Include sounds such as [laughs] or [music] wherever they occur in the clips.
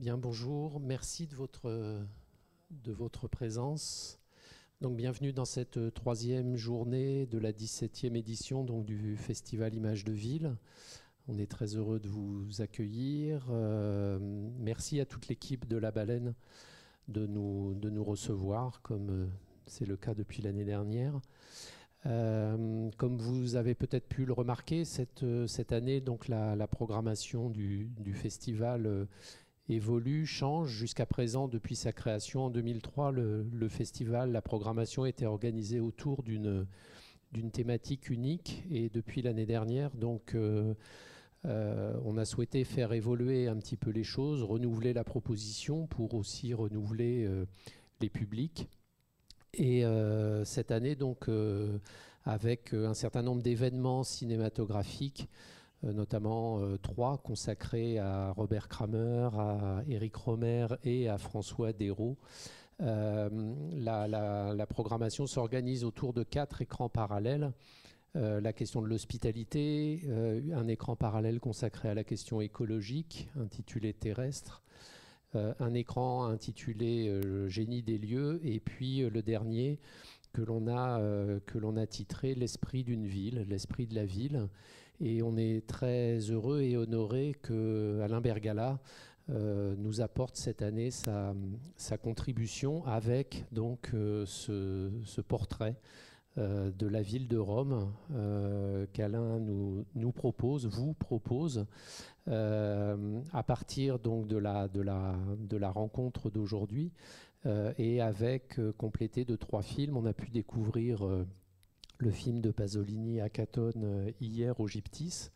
Bien, bonjour. Merci de votre, de votre présence. Donc, bienvenue dans cette troisième journée de la 17e édition donc, du Festival Images de Ville. On est très heureux de vous accueillir. Euh, merci à toute l'équipe de La Baleine de nous, de nous recevoir, comme euh, c'est le cas depuis l'année dernière. Euh, comme vous avez peut-être pu le remarquer, cette, cette année, donc la, programmation du, festival évolue, change. Jusqu'à présent, depuis sa création en 2003, le, festival, la programmation était organisée autour d'une thématique unique et depuis l'année dernière, donc euh, on a souhaité faire évoluer un petit peu les choses, renouveler la proposition pour aussi renouveler euh, les publics. Et euh, cette année, donc, avec un certain nombre d'événements cinématographiques, notamment trois consacrés à Robert Kramer, à Eric Romer et à François Dérault. la, la, programmation s'organise autour de quatre écrans parallèles euh, la question de l'hospitalité, euh, un écran parallèle consacré à la question écologique, intitulé Terrestre, euh, un écran intitulé Génie des lieux, et puis le dernier que l'on a, que l'on a titré L'esprit d'une ville, l'esprit de la ville. Et on est très heureux et honoré que Alain Bergala nous apporte cette année sa, contribution avec donc ce, ce portrait euh, de la ville de Rome euh, qu'Alain nous, propose, vous propose, euh, à partir donc de la rencontre d'aujourd'hui et avec complété de trois films. On a pu découvrir le film de Pasolini à Catone hier au Gyptis.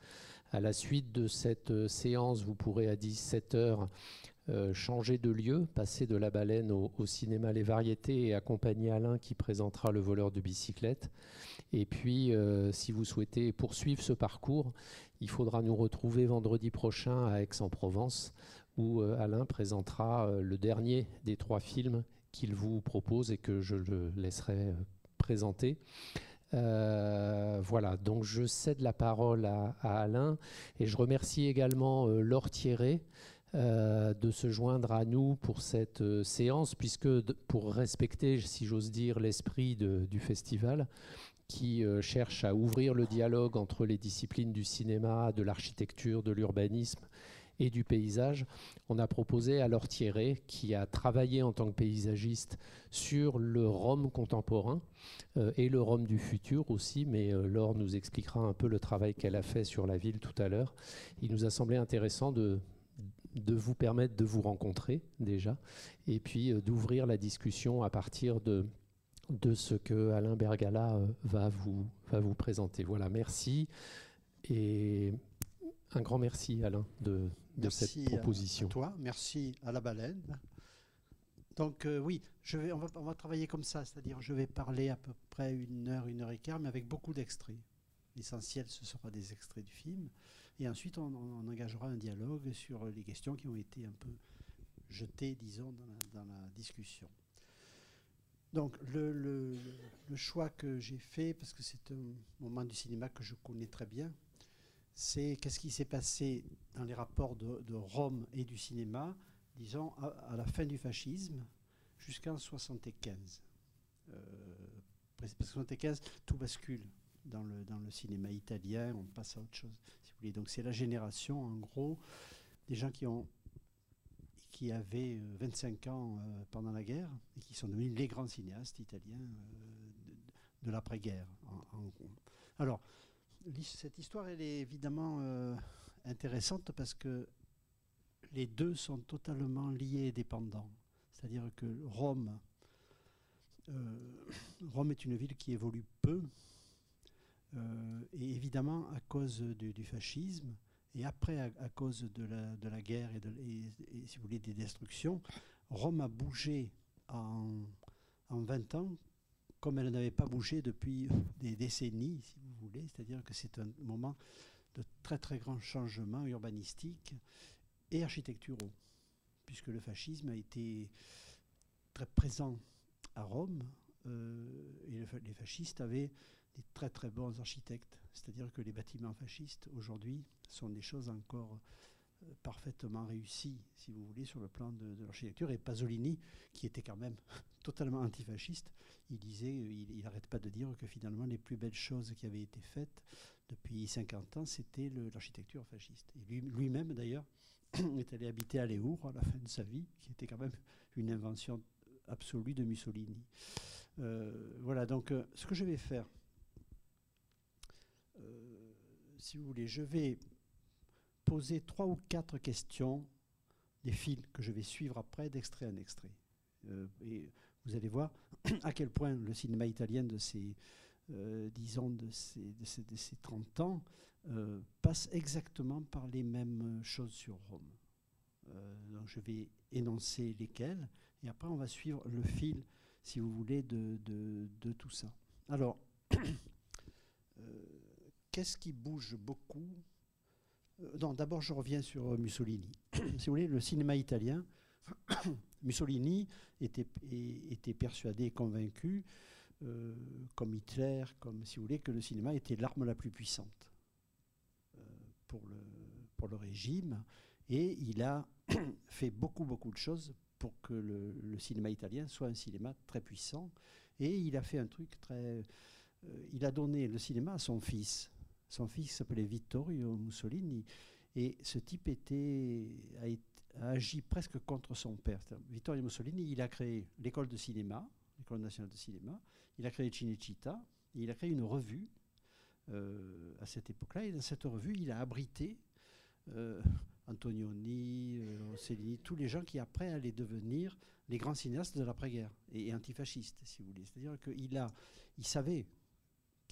À la suite de cette séance, vous pourrez à 17h euh, changer de lieu, passer de la baleine au, cinéma Les Variétés et accompagner Alain qui présentera le voleur de bicyclette. Et puis, euh, si vous souhaitez poursuivre ce parcours, il faudra nous retrouver vendredi prochain à Aix-en-Provence, où euh, Alain présentera le dernier des trois films qu'il vous propose et que je le laisserai présenter. Voilà, donc je cède la parole à, Alain et je remercie également Laure Thierry euh, de se joindre à nous pour cette euh, séance, puisque pour respecter, si j'ose dire, l'esprit du festival, qui euh, cherche à ouvrir le dialogue entre les disciplines du cinéma, de l'architecture, de l'urbanisme et du paysage, on a proposé à Laure Thierry, qui a travaillé en tant que paysagiste sur le Rome contemporain et le Rome du futur aussi, mais Laure nous expliquera un peu le travail qu'elle a fait sur la ville tout à l'heure. Il nous a semblé intéressant de, de vous permettre de vous rencontrer déjà, et puis euh, d'ouvrir la discussion à partir de, de ce que Alain Bergala euh, va vous, va vous présenter. Voilà, merci. Et un grand merci, Alain, de, de cette proposition. À toi, merci à la baleine. Donc euh, oui, je vais, on, va, on va travailler comme ça, c'est-à-dire je vais parler à peu près une heure, une heure et quart, mais avec beaucoup d'extraits. L'essentiel, ce sera des extraits du film. Et ensuite, on, engagera un dialogue sur les questions qui ont été un peu jetées, disons, dans la, discussion. Donc, le, choix que j'ai fait, parce que c'est un moment du cinéma que je connais très bien, c'est qu'est-ce qui s'est passé dans les rapports de, Rome et du cinéma, disons, à, la fin du fascisme jusqu'en 75. Euh, parce que 75, tout bascule dans le, cinéma italien, on passe à autre chose, si vous voulez. Donc c'est la génération, en gros, des gens qui ont qui avaient 25 euh, ans euh, pendant la guerre et qui sont devenus les grands cinéastes italiens euh, de, l'après-guerre. Alors, cette histoire, elle est évidemment intéressante parce que les deux sont totalement liés et dépendants. C'est-à-dire que Rome, Rome est une ville qui évolue peu, euh, et évidemment, à cause du, fascisme, et après, à, cause de la, de la, guerre et, de, si vous voulez, des destructions, Rome a bougé en, en 20 ans comme elle n'avait pas bougé depuis des décennies, si vous voulez. C'est-à-dire que c'est un moment de très très grands changements urbanistiques et architecturaux, puisque le fascisme a été très présent à Rome, euh, et les fascistes avaient des très très bons architectes. C'est-à-dire que les bâtiments fascistes aujourd'hui sont des choses encore parfaitement réussi, si vous voulez, sur le plan de, l'architecture. Et Pasolini, qui était quand même [laughs] totalement antifasciste, il disait, il n'arrête pas de dire que finalement les plus belles choses qui avaient été faites depuis 50 ans, c'était l'architecture fasciste. Et lui-même, d'ailleurs, [clears throat] est allé habiter à Léour à la fin de sa vie, qui était quand même une invention absolue de Mussolini. Euh, voilà, donc euh, ce que je vais faire, euh, si vous voulez, je vais poser trois ou quatre questions, des fils que je vais suivre après d'extrait en extrait. et vous allez voir [clears throat] à quel point le cinéma italien de ces, disons, de ces, de, ces, 30 ans passe exactement par les mêmes choses sur Rome. donc je vais énoncer lesquelles, et après on va suivre le fil si vous voulez, de, de, tout ça. Alors, [clears throat] euh, qu'est-ce qui bouge beaucoup euh, D'abord, je reviens sur Mussolini. [clears throat] si vous voulez, le cinéma italien, [clears throat] Mussolini était, persuadé et convaincu, euh, comme Hitler, comme si vous voulez, que le cinéma était l'arme la plus puissante pour, le, régime. Et il a [clears throat] fait beaucoup, beaucoup de choses pour que le, cinéma italien soit un cinéma très puissant. Et il a fait un truc très... Euh, il a donné le cinéma à son fils. Son fils s'appelait Vittorio Mussolini. Et ce type était, a, agi presque contre son père. Vittorio Mussolini, il a créé l'école de cinéma, l'école nationale de cinéma. Il a créé Cinecittà. il a créé une revue euh, à cette époque-là. Et dans cette revue, il a abrité... Euh, Antonioni, euh, tous les gens qui après allaient devenir les grands cinéastes de l'après-guerre et, antifascistes, si vous voulez. C'est-à-dire qu'il il savait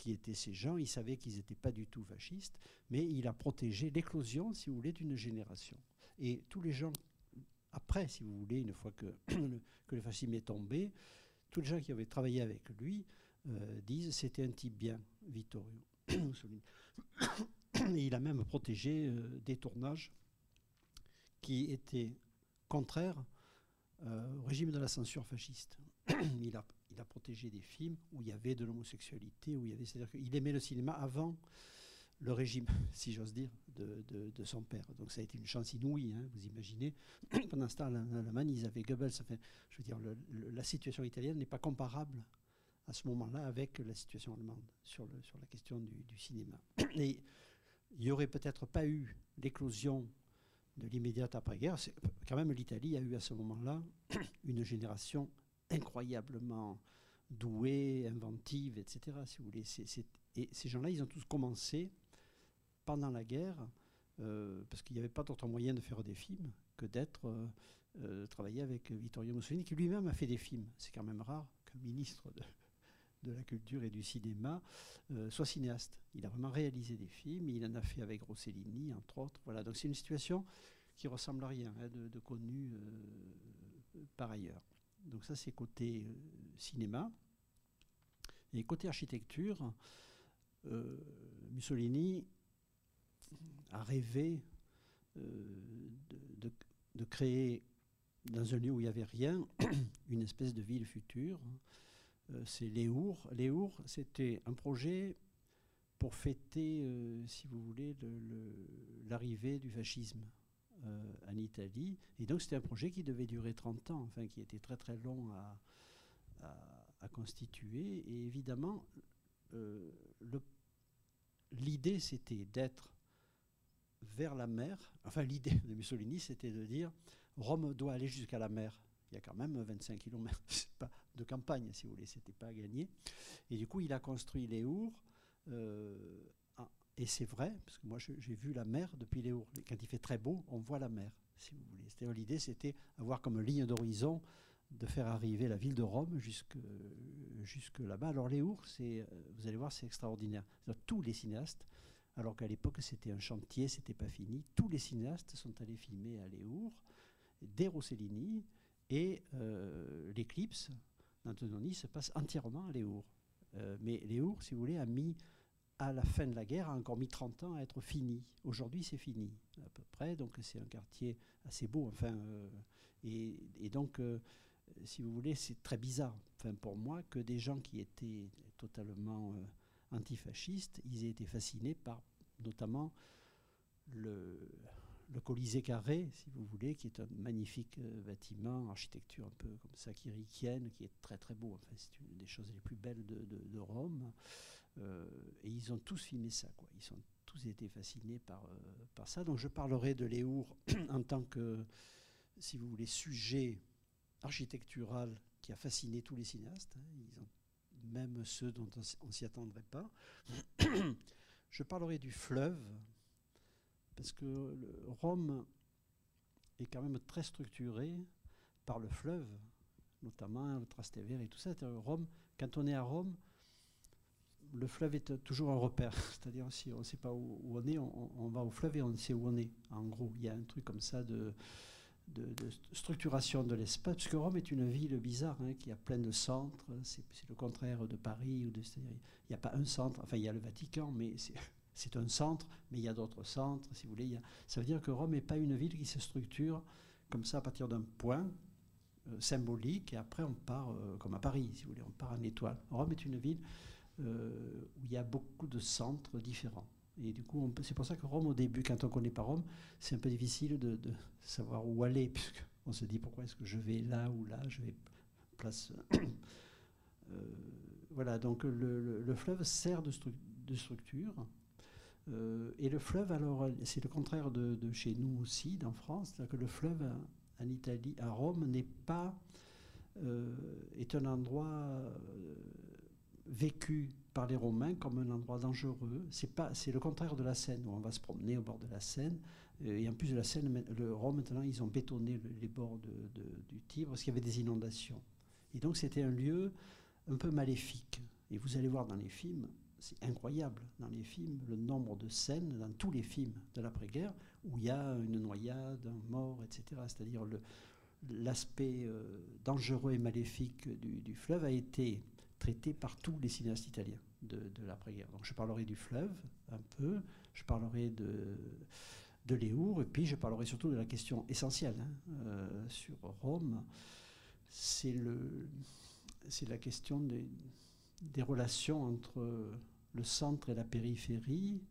qui étaient ces gens, il savait qu'ils n'étaient pas du tout fascistes, mais il a protégé l'éclosion, si vous voulez, d'une génération. Et tous les gens, après, si vous voulez, une fois que, [clears throat] le fascisme est tombé, tous les gens qui avaient travaillé avec lui euh, disent c'était un type bien, Vittorio [coughs] [coughs] il a même protégé euh, des tournages qui était contraire euh, au régime de la censure fasciste. [coughs] il, a, il a protégé des films où il y avait de l'homosexualité, où il y avait, c'est-à-dire qu'il aimait le cinéma avant le régime, [laughs] si j'ose dire, de, son père. Donc ça a été une chance inouïe, hein, vous imaginez. [clears throat] Pendant ce temps, en Allemagne, ils avaient Goebbels. Je veux la situation italienne n'est pas comparable à ce moment-là avec la situation allemande sur, la question du, cinéma. [clears throat] Il n'y aurait peut-être pas eu l'éclosion de l'immédiate après-guerre, quand même l'Italie a eu à ce moment-là [clears throat] une génération incroyablement douée, inventive, etc. Et ces gens-là, ils ont tous commencé pendant la guerre, euh, parce qu'il n'y avait pas d'autre moyen de faire des films que d'être euh, euh, travailler avec Vittorio Mussolini, qui lui-même a fait des films. C'est quand même rare qu'un ministre de, de la culture et du cinéma, euh, soit cinéaste. Il a vraiment réalisé des films, il en a fait avec Rossellini, entre autres. Voilà, donc c'est une situation qui ressemble à rien hein, de, connu euh, par ailleurs. Donc ça, c'est côté euh, cinéma. Et côté architecture, Mussolini a rêvé de, de, créer, dans un lieu où il n'y avait rien, [clears throat] une espèce de ville future euh, c'est Léour. Léour, c'était un projet pour fêter, euh, si vous voulez, l'arrivée du fascisme euh, en Italie. Et donc c'était un projet qui devait durer 30 ans, enfin qui était très très long à, constituer. Et évidemment, l'idée c'était d'être vers la mer. Enfin l'idée de Mussolini c'était de dire Rome doit aller jusqu'à la mer il y a quand même 25 km [laughs] de campagne, si vous voulez, c'était pas à gagner. Et du coup, il a construit les Our. Euh, et c'est vrai, parce que moi j'ai vu la mer depuis les. Quand il fait très beau, on voit la mer, si vous voulez. l'idée, c'était avoir comme ligne d'horizon de faire arriver la ville de Rome jusque, jusque là-bas. Alors les c'est, vous allez voir, c'est extraordinaire. Tous les cinéastes, alors qu'à l'époque c'était un chantier, c'était pas fini, tous les cinéastes sont allés filmer à Léour, des Rossellini, et euh, l'éclipse d'Antononi se passe entièrement à Léour. Euh, mais Léour, si vous voulez, a mis, à la fin de la guerre, a encore mis 30 ans à être fini. Aujourd'hui, c'est fini, à peu près. Donc, c'est un quartier assez beau. Enfin, euh, et, donc, si vous voulez, c'est très bizarre, enfin, pour moi, que des gens qui étaient totalement antifascistes, ils aient été fascinés par, notamment, le, Colisée carré, si vous voulez, qui est un magnifique bâtiment, architecture un peu comme ça, chiriquienne, qui est très très beau. Enfin, c'est une des choses les plus belles de, Rome. Et ils ont tous filmé ça. Ils sont tous été fascinés par, par ça. Donc je parlerai de Léour [clears throat] en tant que, si vous voulez, sujet architectural qui a fasciné tous les cinéastes. Hein. Ont, même ceux dont on ne s'y attendrait pas. [clears throat] je parlerai du fleuve, parce que Rome est quand même très structuré par le fleuve, notamment le Trastevere et tout ça. Rome, quand on est à Rome, le fleuve est toujours un repère. [laughs] C'est-à-dire si on ne sait pas où, on est, on, va au fleuve et on sait où on est. En gros, il y a un truc comme ça de, structuration de l'espace, puisque Rome est une ville bizarre, hein, qui a plein de centres. C'est le contraire de Paris. Ou de, il n'y a pas un centre. Enfin, il y a le Vatican, mais c'est [laughs] un centre, mais il y a d'autres centres, si vous voulez. ça veut dire que Rome n'est pas une ville qui se structure comme ça à partir d'un point euh, symbolique, et après on part, euh, comme à Paris, si vous voulez, on part en étoile. Rome est une ville euh, où il y a beaucoup de centres différents. Et du coup, c'est pour ça que Rome, au début, quand on ne connaît pas Rome, c'est un peu difficile de, savoir où aller, puisqu'on se dit pourquoi est-ce que je vais là ou là, je vais place. Euh, [coughs] voilà, donc le, fleuve sert de, structure. Euh, et le fleuve, alors, c'est le contraire de, chez nous aussi, en France, c'est-à-dire que le fleuve en Italie, à Rome, n'est pas. est un endroit vécu par les Romains comme un endroit dangereux. C'est pas, c'est le contraire de la Seine où on va se promener au bord de la Seine. Euh, et en plus de la Seine, le Rome maintenant ils ont bétonné les bords du Tibre parce qu'il y avait des inondations. Et donc c'était un lieu un peu maléfique. Et vous allez voir dans les films, c'est incroyable dans les films le nombre de scènes dans tous les films de l'après-guerre où il y a une noyade, un mort, etc. C'est-à-dire le, l'aspect euh, dangereux et maléfique du, du fleuve a été traité par tous les cinéastes italiens de, l'après-guerre. Donc je parlerai du fleuve un peu, je parlerai de, de Léour, et puis je parlerai surtout de la question essentielle hein, euh, sur Rome. C'est la question des, des relations entre le centre et la périphérie,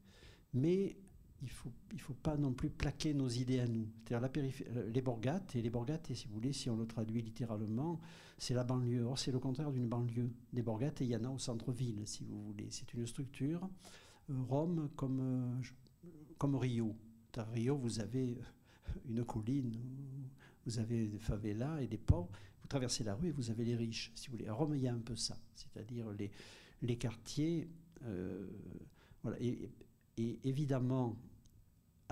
mais il ne faut, il faut pas non plus plaquer nos idées à nous. C'est-à-dire la euh, les Borgates, et les Borgates, si vous voulez, si on le traduit littéralement, c'est la banlieue. Or, c'est le contraire d'une banlieue. Des Borgates, il y en a au centre-ville, si vous voulez. C'est une structure, euh, Rome comme, euh, comme Rio. À Rio, vous avez une colline, vous avez des favelas et des pauvres. Vous traversez la rue et vous avez les riches, si vous voulez. À Rome, il y a un peu ça. C'est-à-dire les, les quartiers... voilà. et évidemment,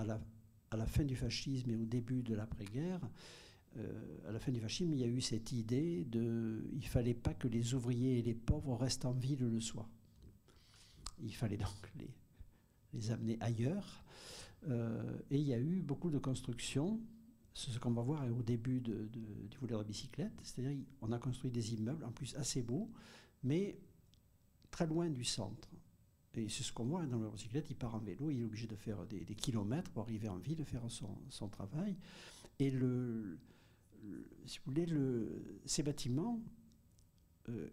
à la, fin du fascisme et au début de l'après-guerre, euh, à la fin du fascisme, il y a eu cette idée de, il fallait pas que les ouvriers et les pauvres restent en ville le soir. Il fallait donc les, amener ailleurs. Euh, et il y a eu beaucoup de constructions. C'est ce qu'on va voir au début du volet de bicyclette. C'est-à-dire qu'on a construit des immeubles, en plus assez beaux, mais très loin du centre. Et c'est ce qu'on voit hein, dans le bicyclette, il part en vélo, il est obligé de faire des, kilomètres pour arriver en ville, faire son, travail. Et le, si vous voulez, le, ces bâtiments, euh,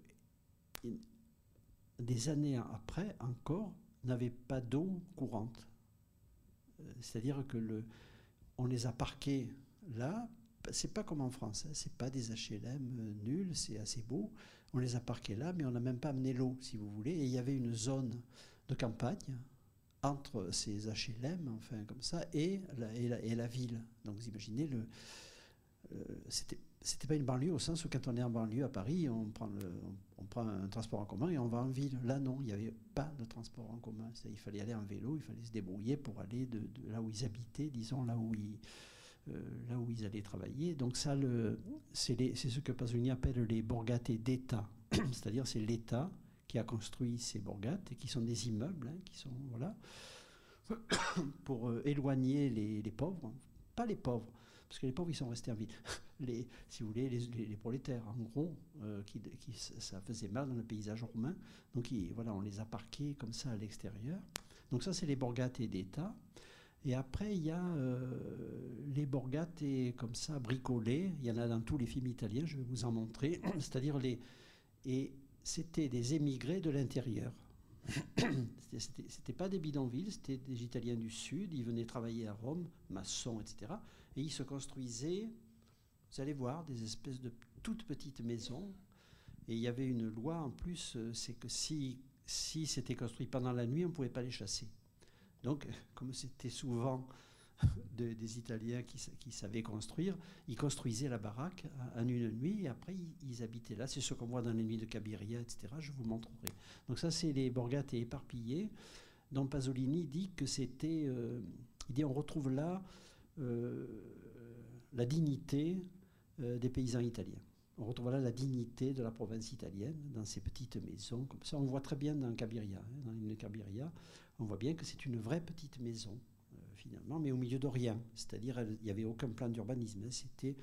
des années après encore, n'avaient pas d'eau courante. Euh, c'est-à-dire que le, on les a parqués là. C'est pas comme en France, hein, c'est pas des HLM nuls, c'est assez beau. On les a parqués là, mais on n'a même pas amené l'eau, si vous voulez. Et il y avait une zone de campagne entre ces HLM, enfin comme ça, et la, ville. Donc vous imaginez, le, euh, c'était, pas une banlieue au sens où quand on est en banlieue à Paris, on prend, un transport en commun et on va en ville. Là non, il n'y avait pas de transport en commun. Il fallait aller en vélo, il fallait se débrouiller pour aller de, là où ils habitaient, disons là où ils, là où ils allaient travailler. Donc ça, c'est, ce que Pasolini appelle les borgate d'État, [clears throat] c'est-à-dire c'est l'État qui a construit ces bourgades et qui sont des immeubles, hein, qui sont voilà, [coughs] pour euh, éloigner les, pauvres, pas les pauvres, parce que les pauvres ils sont restés en ville, [laughs] les, si vous voulez, les, prolétaires en gros, euh, qui, ça faisait mal dans le paysage romain, donc voilà, on les a parqués comme ça à l'extérieur. Donc ça c'est les borgates d'État. Et après, il y a euh, les borgates comme ça bricolées. Il y en a dans tous les films italiens, je vais vous en montrer. [clears throat] C'est-à-dire les. Et c'était des émigrés de l'intérieur. [clears throat] C'était pas des bidonvilles, c'était des Italiens du Sud. Ils venaient travailler à Rome, maçons, etc. Et ils se construisaient, vous allez voir, des espèces de toutes petites maisons. Et il y avait une loi en plus, euh, c'est que si, si c'était construit pendant la nuit, on ne pouvait pas les chasser. Donc, comme c'était souvent des Italiens qui, savaient construire, ils construisaient la baraque en une nuit et après ils, habitaient là. C'est ce qu'on voit dans les nuits de Cabiria, etc. Je vous montrerai. Donc ça, c'est les borgate éparpillées, dont Pasolini dit que c'était... Euh, il dit on retrouve là euh, la dignité euh, des paysans italiens. On retrouve là la dignité de la province italienne dans ces petites maisons. Comme ça, on voit très bien dans Cabiria, hein, dans une Cabiria, on voit bien que c'est une vraie petite maison finalement, mais au milieu de rien. C'est-à-dire, il n'y avait aucun plan d'urbanisme. Hein. C'était,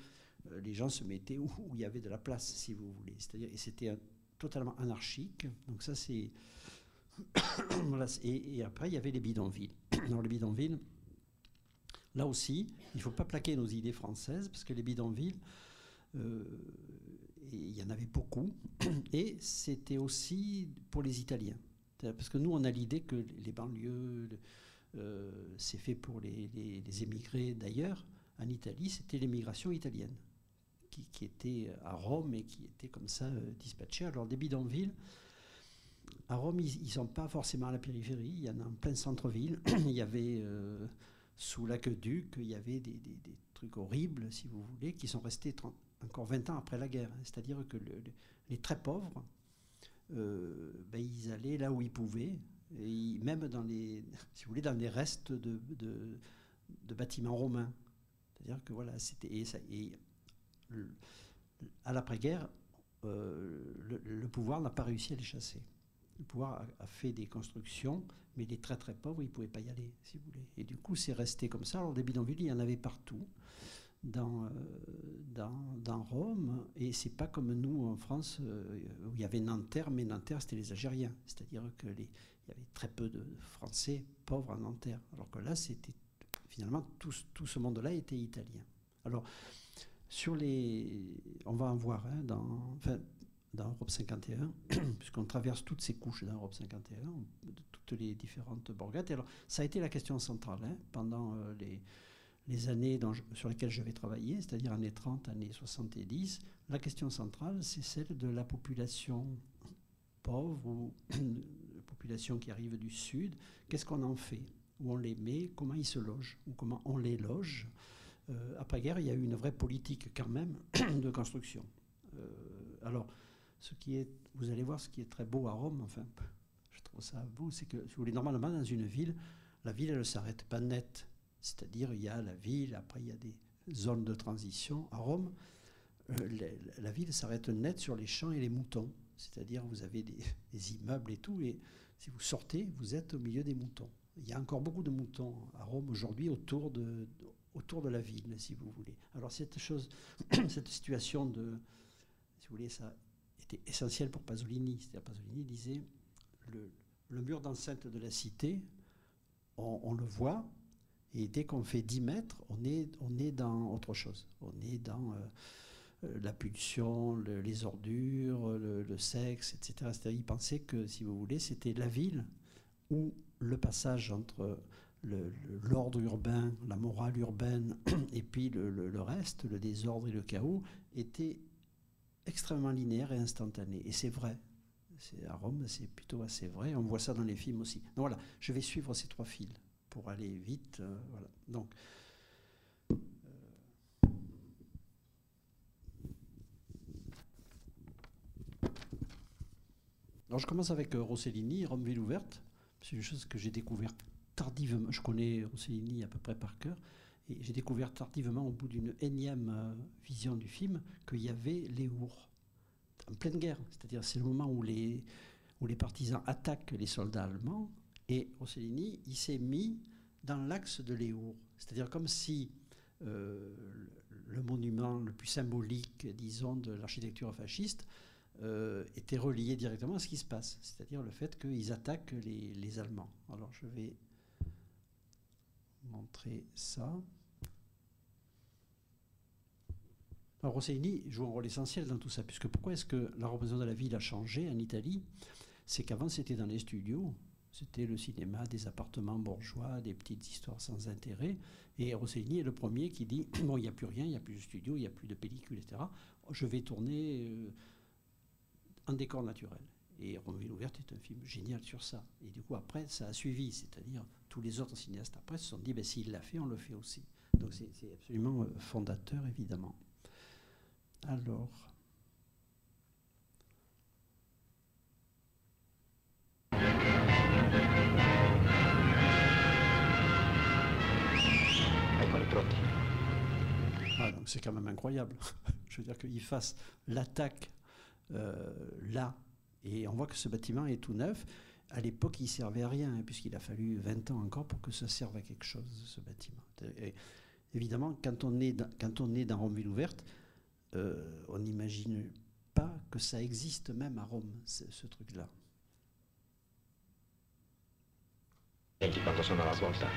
euh, les gens se mettaient où, il y avait de la place, si vous voulez. C'est-à-dire, et c'était totalement anarchique. Donc ça, c'est... [coughs] et, après, il y avait les bidonvilles. [coughs] Dans les bidonvilles, là aussi, il ne faut pas plaquer nos idées françaises, parce que les bidonvilles, euh, il y en avait beaucoup, [coughs] et c'était aussi pour les Italiens. Parce que nous, on a l'idée que les banlieues, euh, c'est fait pour les, émigrés d'ailleurs. En Italie, c'était l'émigration italienne qui, était à Rome et qui était comme ça euh, dispatchée. Alors des bidonvilles, à Rome, ils ne sont pas forcément à la périphérie, il y en a en plein centre-ville. [clears throat] il y avait euh, sous l'aqueduc, il y avait des, trucs horribles, si vous voulez, qui sont restés encore 20 ans après la guerre. C'est-à-dire que les très pauvres, ben, ils allaient là où ils pouvaient, même dans les, [laughs] si vous voulez, dans les restes de, bâtiments romains. C'est-à-dire que voilà, c'était et à l'après-guerre, euh, le, pouvoir n'a pas réussi à les chasser. Le pouvoir a, fait des constructions, mais les très très pauvres, ils ne pouvaient pas y aller, si vous voulez. Et du coup, c'est resté comme ça. Alors des bidonvilles, il y en avait partout. Dans, euh, dans, dans, Rome, et c'est pas comme nous en France euh, où il y avait Nanterre, mais Nanterre c'était les Algériens, c'est-à-dire que les, il y avait très peu de Français pauvres en Nanterre. Alors que là, c'était finalement tout, tout ce monde-là était italien. Alors, sur les. On va en voir hein, dans, enfin, dans Europe 51, [clears throat] puisqu'on traverse toutes ces couches dans Europe 51, de toutes les différentes borgades. Alors, ça a été la question centrale hein, pendant euh, les, les années sur lesquelles je vais travailler, c'est-à-dire années 30, années 70. La question centrale, c'est celle de la population pauvre ou [clears throat] population qui arrive du sud, qu'est-ce qu'on en fait? Où on les met? Comment ils se logent? Ou comment on les loge? Euh, Après-guerre, il y a eu une vraie politique quand même [clears throat] de construction. Euh, alors, ce qui est, vous allez voir ce qui est très beau à Rome, enfin, je trouve ça beau, c'est que, si vous voulez, normalement, dans une ville, la ville, elle ne s'arrête pas net. C'est-à-dire, il y a la ville, après, il y a des zones de transition. À Rome, euh, la, ville s'arrête net sur les champs et les moutons. C'est-à-dire, vous avez [laughs] des, immeubles et tout, et si vous sortez, vous êtes au milieu des moutons. Il y a encore beaucoup de moutons à Rome aujourd'hui autour de, autour de la ville, si vous voulez. Alors cette chose, [clears throat] cette situation de, si vous voulez, ça était essentiel pour Pasolini. C'est-à-dire Pasolini disait le mur d'enceinte de la cité, on, le voit, et dès qu'on fait 10 mètres, on est, dans autre chose. On est dans euh, euh, la pulsion, les ordures, le, sexe, etc. Il pensait que, si vous voulez, c'était la ville où le passage entre l'ordre urbain, la morale urbaine, [clears throat] et puis le, reste, le désordre et le chaos, était extrêmement linéaire et instantané. Et c'est vrai. À Rome, c'est plutôt assez vrai. On voit ça dans les films aussi. Donc voilà, je vais suivre ces trois fils pour aller vite. Euh, voilà. Donc, Alors je commence avec euh, Rossellini, Rome Ville ouverte. C'est une chose que j'ai découvert tardivement. Je connais Rossellini à peu près par cœur. Et j'ai découvert tardivement, au bout d'une énième euh, vision du film, qu'il y avait les Our en pleine guerre. C'est-à-dire c'est le moment où les, où les partisans attaquent les soldats allemands. Et Rossellini, il s'est mis dans l'axe de l'Eur. C'est-à-dire comme si euh, le monument le plus symbolique, disons, de l'architecture fasciste euh, était relié directement à ce qui se passe, c'est-à-dire le fait qu'ils attaquent les, Allemands. Alors je vais montrer ça. Alors Rossellini joue un rôle essentiel dans tout ça, puisque pourquoi est-ce que la représentation de la ville a changé en Italie? C'est qu'avant c'était dans les studios, c'était le cinéma des appartements bourgeois, des petites histoires sans intérêt. Et Rossellini est le premier qui dit [clears throat] bon, il n'y a plus rien, il n'y a plus de studio, il n'y a plus de pellicule, etc. Je vais tourner euh, en décor naturel. Et Romainville ouverte est un film génial sur ça. Et du coup, après, ça a suivi. C'est-à-dire, tous les autres cinéastes après se sont dit ben, s'il l'a fait, on le fait aussi. Donc, c'est absolument euh, fondateur, évidemment. Alors. Ah, c'est quand même incroyable. [laughs] Je veux dire qu'il fasse l'attaque euh, là, et on voit que ce bâtiment est tout neuf. À l'époque, il servait à rien, hein, puisqu'il a fallu 20 ans encore pour que ça serve à quelque chose, ce bâtiment. évidemment, quand on est dans, quand on est dans Rome-Ville ouverte, euh, on n'imagine pas que ça existe même à Rome, ce truc-là. Senti quando sono alla svolta.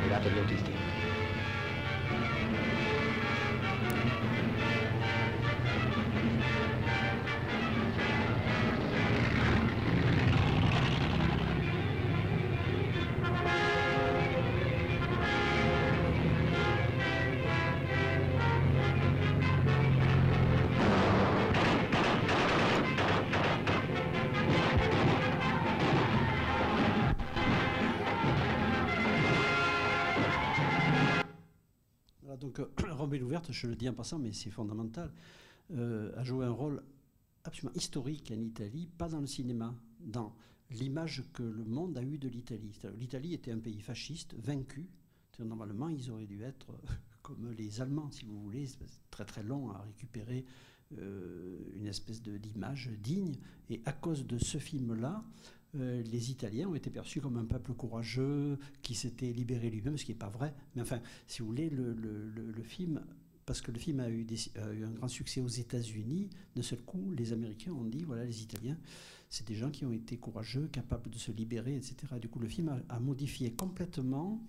Guidate gli autisti. Je le dis en passant, mais c'est fondamental, euh, a joué un rôle absolument historique en Italie, pas dans le cinéma, dans l'image que le monde a eue de l'Italie. L'Italie était un pays fasciste, vaincu. Normalement, ils auraient dû être comme les Allemands, si vous voulez, très très long à récupérer euh, une espèce d'image digne. Et à cause de ce film-là, euh, les Italiens ont été perçus comme un peuple courageux qui s'était libéré lui-même, ce qui n'est pas vrai. Mais enfin, si vous voulez, le, film parce que le film a eu, un grand succès aux États-Unis, d'un seul coup, les Américains ont dit voilà, les Italiens, c'est des gens qui ont été courageux, capables de se libérer, etc. Du coup, le film a, modifié complètement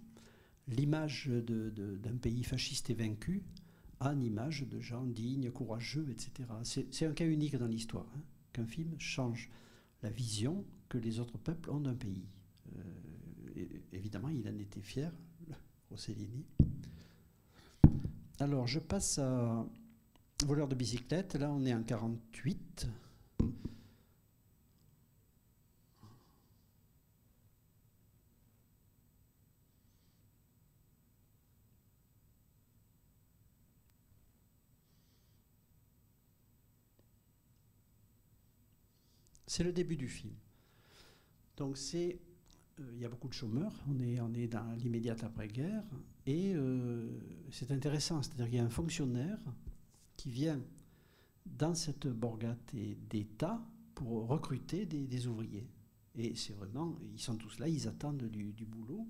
l'image d'un pays fasciste et vaincu en image de gens dignes, courageux, etc. C'est un cas unique dans l'histoire, hein, qu'un film change la vision que les autres peuples ont d'un pays. Euh, évidemment, il en était fier, Rossellini. Alors, je passe à voleur de bicyclette. Là, on est en 48. C'est le début du film. Donc c'est euh, il y a beaucoup de chômeurs, on est, on est dans l'immédiate après-guerre, et euh, c'est intéressant, c'est-à-dire qu'il y a un fonctionnaire qui vient dans cette borgate d'État pour recruter des, ouvriers. Et c'est vraiment, ils sont tous là, ils attendent du, boulot,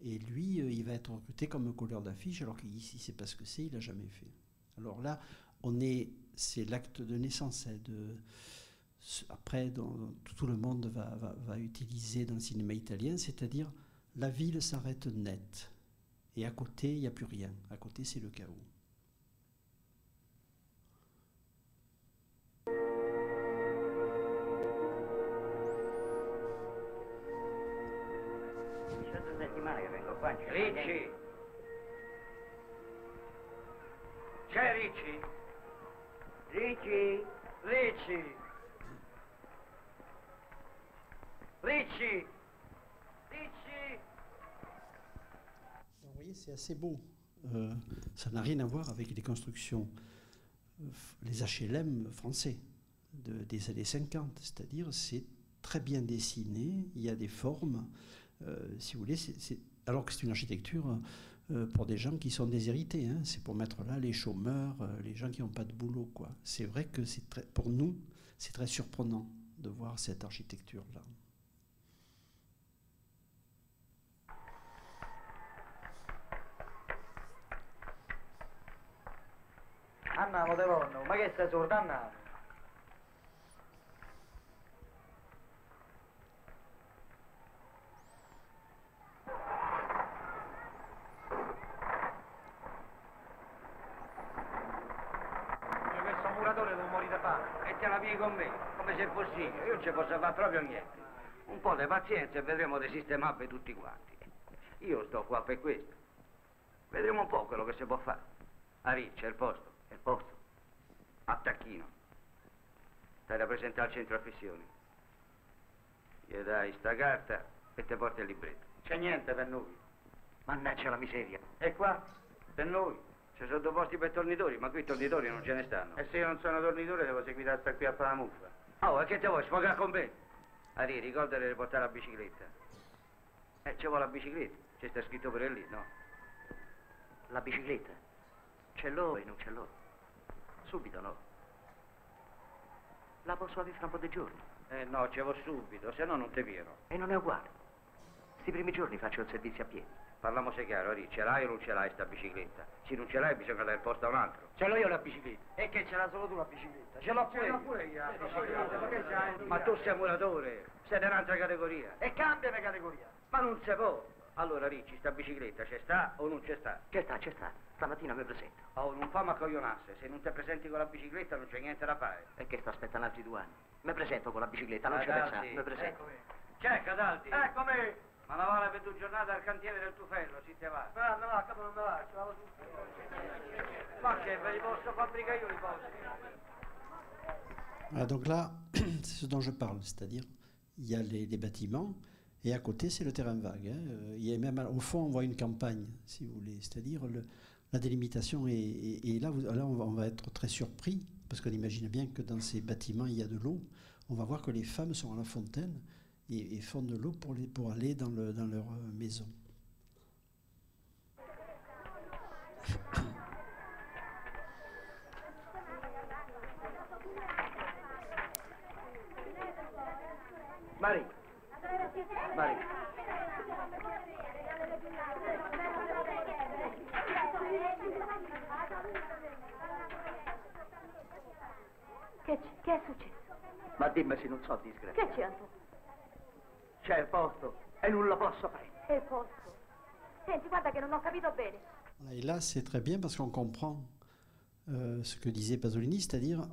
et lui, euh, il va être recruté comme colleur d'affiche, alors qu'ici, c'est pas ce que c'est, il n'a jamais fait. Alors là, on est, c'est l'acte de naissance de après, tout le monde va, utiliser dans le cinéma italien, c'est-à-dire la ville s'arrête net. Et à côté, il n'y a plus rien. À côté, c'est le chaos. Ricci! Ricci? Ricci! Ricci! Richie Vous voyez, c'est assez beau. Euh, ça n'a rien à voir avec les constructions, euh, les HLM français des années 50. C'est-à-dire, c'est très bien dessiné, il y a des formes. Euh, si vous voulez, alors que c'est une architecture pour des gens qui sont déshérités. Hein. C'est pour mettre là les chômeurs, les gens qui n'ont pas de boulot. C'est vrai que c'est pour nous, c'est très surprenant de voir cette architecture-là. Andiamo de nonno, ma che stai sordo, andiamo. questo muratore non muori da fame, mettila via con me. come se fossi io, io non ci posso fare proprio niente. Un po' di pazienza e vedremo di sistemarvi tutti quanti. Io sto qua per questo. Vedremo un po' quello che si può fare. A Riccia, il posto. Il posto. A Tacchino. Stai da presentare al centro affissioni. Gli dai sta carta e ti porti il libretto. C'è niente per noi. Mannaggia la miseria. E qua? Per noi. Ci sono due posti per tornitori, ma qui tornitori non ce ne stanno. E se io non sono tornitore devo seguire a sta qui a fare la muffa. Oh, e che te vuoi? Sfogare con me? Ari, ricordati di portare la bicicletta. Eh, ci vuole la bicicletta. Ci sta scritto pure lì, no? La bicicletta. Ce l'ho e non ce l'ho. Subito no. La posso avere fra un po' di giorni. Eh no, ci vuoi subito, se no non te pieno. E non è uguale. Sti primi giorni faccio il servizio a piedi. Parliamoci chiaro, Ari, ce l'hai o non ce l'hai sta bicicletta? Se non ce l'hai bisogna dare il posto a un altro. Ce l'ho io la bicicletta. E che ce l'ha solo tu la bicicletta? Ce l'ho pure, Ce l'ho io. pure io. Eh, la ma che c'hai? Ma tu sei muratore, sei di un'altra categoria. E cambiami categoria. Ma non si può. Allora, Ricci, sta bicicletta c'è sta o non c'è sta? C'è sta, c'è sta. Stamattina mi presento. Oh, non fammi accoglionasse. Se non ti presenti con la bicicletta non c'è niente da fare. E che sta aspettando altri due anni? Mi presento con la bicicletta, non ci Cadaldi, pensa. Mi presento. Eccomi. C'è, Cadaldi? Eccomi. Ma la vale per due giornate al cantiere del tufello, si te va. Ma me va, capo non me va, ce l'avevo tutto. Ma che, ve li posso fabbricare io i posti? Voilà, donc là, [clears throat] c'est ce dont je parle, c'est-à-dire, il y a les, les bâtiments, et à côté, c'est le terrain vague. hein. Euh, Il y a même, au fond, on voit une campagne, si vous voulez, c'est-à-dire la délimitation. Et là, là on, va, être très surpris, parce qu'on imagine bien que dans ces bâtiments, il y a de l'eau. On va voir que les femmes sont à la fontaine et, et font de l'eau pour, les- pour aller dans, le- dans leur euh, maison. Maria. Maria. Che, che è successo? Ma dimmi se non so disgrazia. Che c'è Antonio? C'è il posto e non lo posso prendere. È il posto. Senti, guarda che non ho capito bene. Voilà, Et là, c'est très bien parce qu'on comprend euh, ce que disait Pasolini, c'est-à-dire,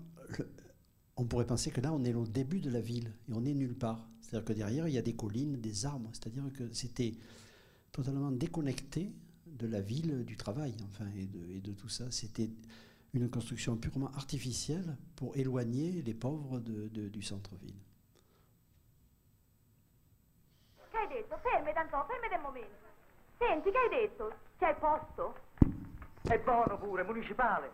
on pourrait penser que là, on est au début de la ville et on est nulle part. C'est-à-dire que derrière, il y a des collines, des arbres, c'est-à-dire que c'était totalement déconnecté de la ville, du travail, enfin, et de, et de tout ça. C'était une construction purement artificielle pour éloigner les pauvres de- de- du centre-ville. Che hai detto? Fermi, Antonio, fermi un momento. Senti, che hai detto? C'è il posto? È buono pure, municipale.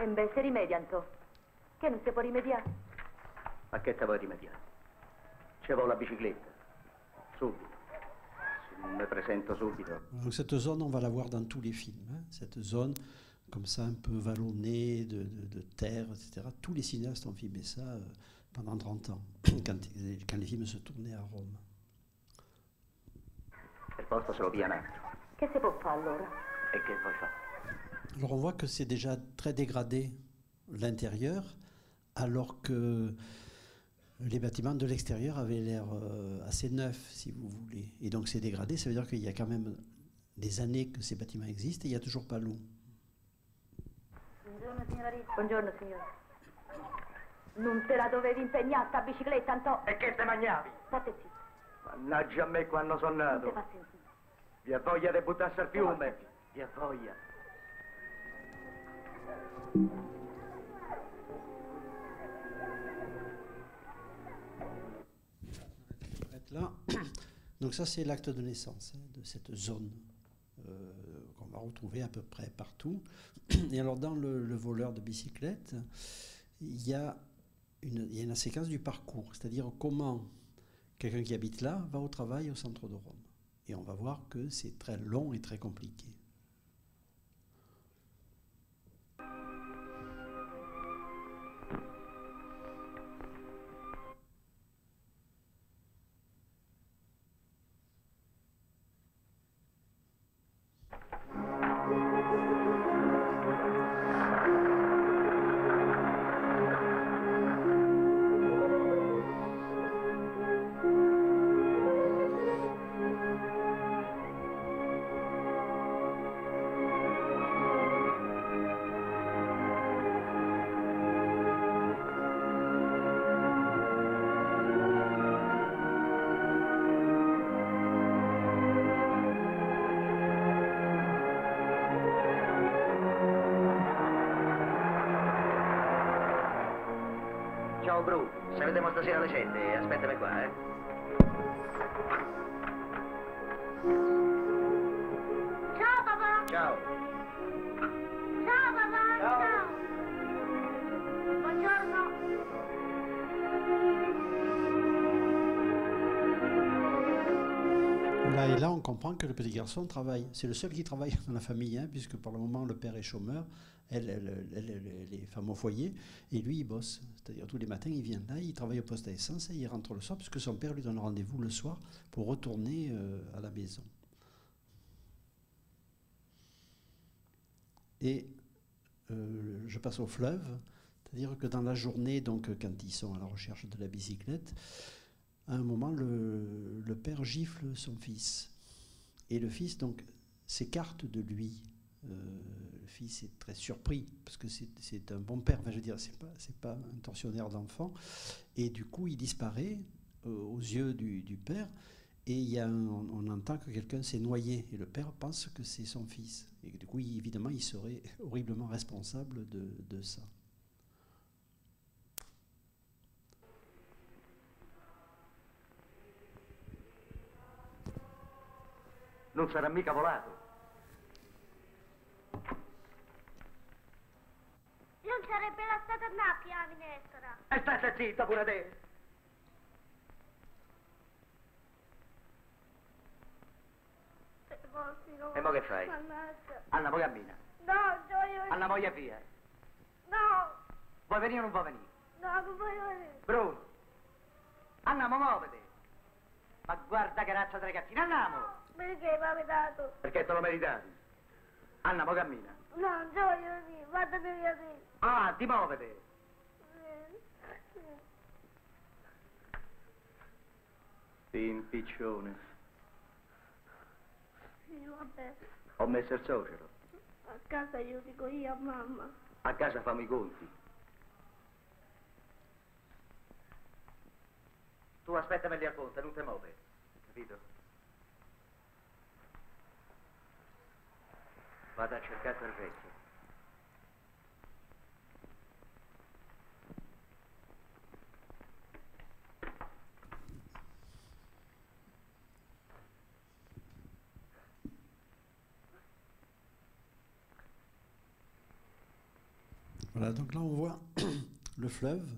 E beh, se rimedia, Antonio. Che non si può rimediare? Ma che te vuoi rimediare? C'è la bicicletta. Subito. Mi presento subito. Donc cette zone, on va la voir dans tous les films. hein. Cette zone, comme ça, un peu vallonnée, de, de- de terre, etc. Tous les cinéastes ont filmé ça euh, pendant 30 ans, [clears throat] quand, quand les films se tournaient à Rome. Il posto se lo altro. Che si può fare allora? E che vuoi fare? Alors on voit que c'est déjà très dégradé l'intérieur, alors que les bâtiments de l'extérieur avaient l'air euh, assez neufs, si vous voulez. Et donc c'est dégradé, ça veut dire qu'il y a quand même des années que ces bâtiments existent et il n'y a toujours pas l'eau. Buongiorno, signore. Non te la dovevi impegnare sta bicicletta, Antonio? E che te mangiavi? State zitto, Mannaggia a me quando sono non nato. ti fa sentire. Vi ha voglia di buttarsi al fiume? Vi ha voglia. [clears throat] Donc ça, c'est l'acte de naissance hein, de cette zone euh, qu'on va retrouver à peu près partout. [clears throat] Et alors, dans le, le voleur de bicyclette, il y, a une, il y a une séquence du parcours, c'est-à-dire comment quelqu'un qui habite là va au travail au centre de Rome. Et on va voir que c'est très long et très compliqué. Comprend que le petit garçon travaille. C'est le seul qui travaille [laughs] dans la famille, hein, puisque pour le moment, le père est chômeur, elle, est femme au foyer, et lui, il bosse. C'est-à-dire, tous les matins, il vient là, il travaille au poste à essence, et il rentre le soir, puisque son père lui donne rendez-vous le soir pour retourner euh, à la maison. Et euh, je passe au fleuve, c'est-à-dire que dans la journée, donc quand ils sont à la recherche de la bicyclette, à un moment, le père gifle son fils. Et le fils, donc, s'écarte de lui. Euh, le fils est très surpris, parce que c'est- un bon père. Je veux dire, c'est pas, pas un tortionnaire d'enfant. Et du coup, il disparaît euh, aux yeux du, père. Et il y a on, entend que quelqu'un s'est noyé. Et le père pense que c'est son fils. Et du coup, évidemment, il serait horriblement responsable de ça. Non sarà mica volato. Non sarebbe la stata nappia la minestra! E state zitta pure te. No. E mo che fai? Mannaggia! Anna, poi cammina. No, gioio! Anna, moglie via. No! Vuoi venire o non vuoi venire? No, non voglio venire! Bruno. Andiamo, muovete. Ma guarda che razza di ragazzina, andiamo. Perché mi avete dato? Perché te lo meritavi. Anna, poi cammina. No, non voglio venire! Fatemi via te! Ah, ti muovete. Impiccione. Sì, vabbè. Ho messo il suocero. A casa io dico io a mamma. A casa fammi i conti. Tu aspettami lì a conta, non ti muove. Capito? Voilà, donc là on voit le fleuve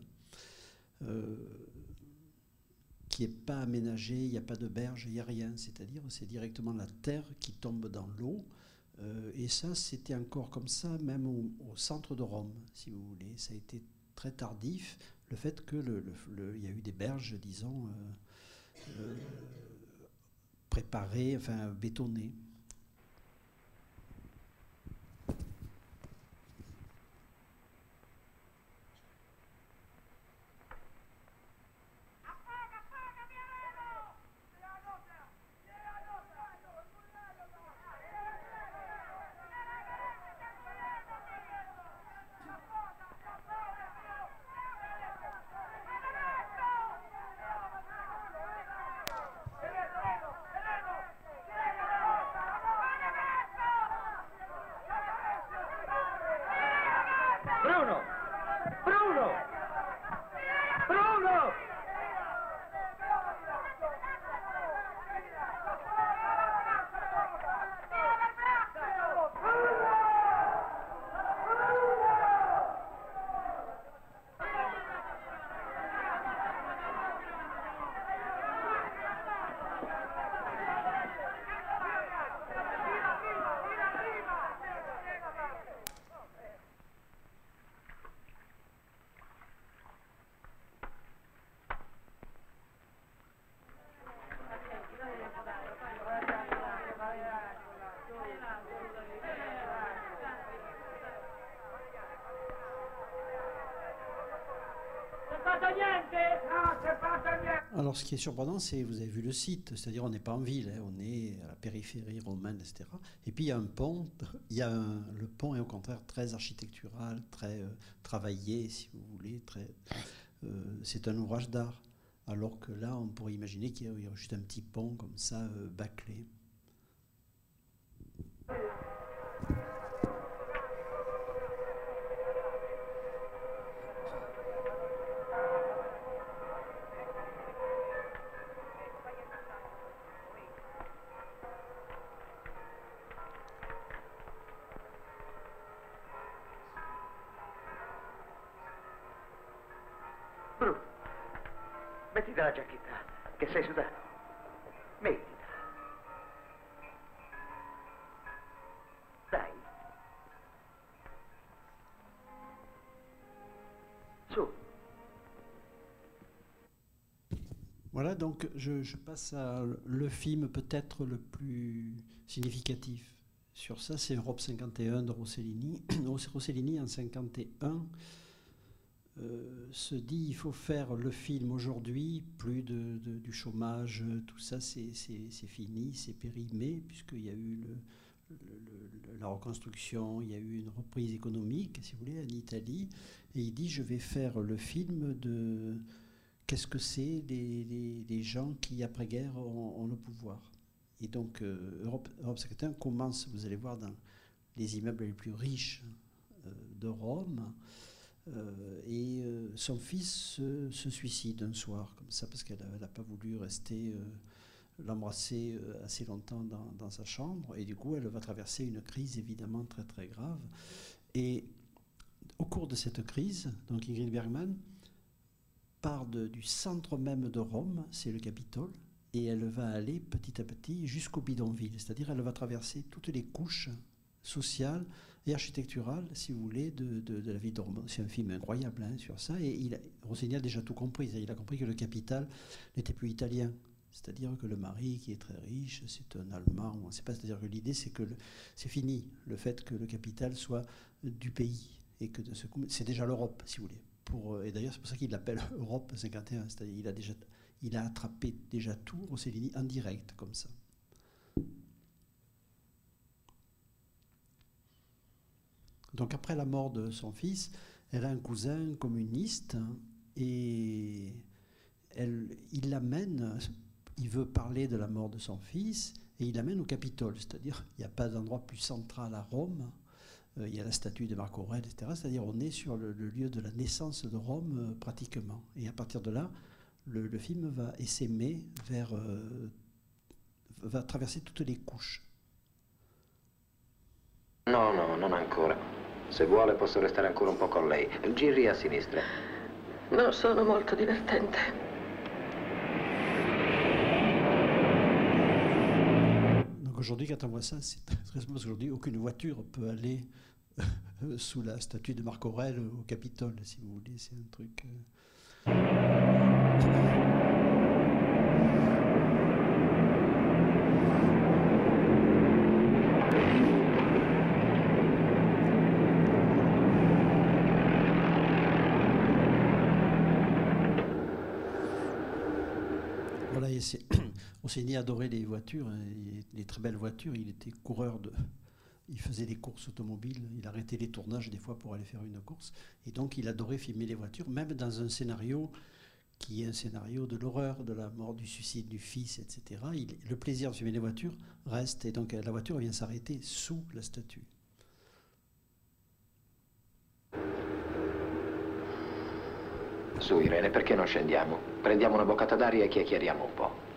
euh, qui n'est pas aménagé, il n'y a pas de berge, il n'y a rien, c'est-à-dire c'est directement la terre qui tombe dans l'eau. Euh, et ça, c'était encore comme ça, même au, centre de Rome, si vous voulez. Ça a été très tardif, le fait que le, y a eu des berges, disons, euh, euh, préparées, enfin bétonnées. Alors, ce qui est surprenant, c'est, vous avez vu le site, c'est-à-dire on n'est pas en ville, hein, on est à la périphérie romaine, etc. Et puis il y a un pont, [laughs] il y a le pont est au contraire très architectural, très euh, travaillé, si vous voulez, euh, c'est un ouvrage d'art. Alors que là, on pourrait imaginer qu'il y a il y a juste un petit pont comme ça, euh, bâclé. Je, passe à le film peut-être le plus significatif sur ça, c'est Europe 51 de Rossellini. [clears throat] Rossellini, en 51, euh, se dit il faut faire le film aujourd'hui, plus du chômage, tout ça c'est fini, c'est périmé, puisqu'il y a eu la reconstruction, il y a eu une reprise économique, si vous voulez, en Italie. Et il dit je vais faire le film de qu'est-ce que c'est les, les- les gens qui, après-guerre, ont, ont le pouvoir. Et donc, euh, Europe, Europe 51 commence, vous allez voir, dans les immeubles les plus riches euh, de Rome. Euh, et son fils se, suicide un soir, comme ça, parce qu'elle n'a pas voulu rester l'embrasser assez longtemps dans, dans sa chambre. Et du coup, elle va traverser une crise évidemment très très grave. Et au cours de cette crise, donc Ingrid Bergman part du centre même de Rome, c'est le Capitole, et elle va aller petit à petit jusqu'au bidonville, c'est-à-dire elle va traverser toutes les couches sociales et architecturales, si vous voulez, de, la vie de Rome. C'est un film incroyable hein, sur ça, et il a, Rossini a déjà tout compris, il a compris que le capital n'était plus italien. C'est-à-dire que le mari, qui est très riche, c'est un Allemand, on ne sait pas. C'est-à-dire que l'idée, c'est que c'est fini, le fait que le capital soit du pays. Et que c'est déjà l'Europe, si vous voulez. Euh, et d'ailleurs, c'est pour ça qu'il l'appelle [laughs] Europe 51. C'est-à-dire qu'il a déjà il a attrapé déjà tout, Rossellini, en direct, comme ça. Donc après la mort de son fils, elle a un cousin communiste et elle, il l'amène, il veut parler de la mort de son fils et il l'amène au Capitole, c'est-à-dire il n'y a pas d'endroit plus central à Rome. Euh, il y a la statue de Marc Aurèle, etc. C'est-à-dire on est sur le, le lieu de la naissance de Rome euh, pratiquement. Et à partir de là, le, le film va essaimer vers, euh, va traverser toutes les couches. No, no, non ancora. Se vuole posso restare ancora un po' con lei. Giri a sinistra. No, sono molto divertente. Donc aujourd'hui, quand on voit ça, c'est très, parce qu'aujourd'hui, aucune voiture peut aller euh, sous la statue de Marc Aurèle au Capitole, si vous voulez. C'est un truc. euh, Voilà, et c'est- Rossini adorait les voitures, hein, les très belles voitures. Il était coureur de. Il faisait des courses automobiles. Il arrêtait les tournages des fois pour aller faire une course. Et donc, il adorait filmer les voitures, même dans un scénario qui est un scénario de l'horreur, de la mort, du suicide du fils, etc. Le plaisir de filmer les voitures reste. Et donc, la voiture vient s'arrêter sous la statue. Su, Irene, perché non scendiamo? Prendiamo una boccata d'aria e chiacchieriamo un po'.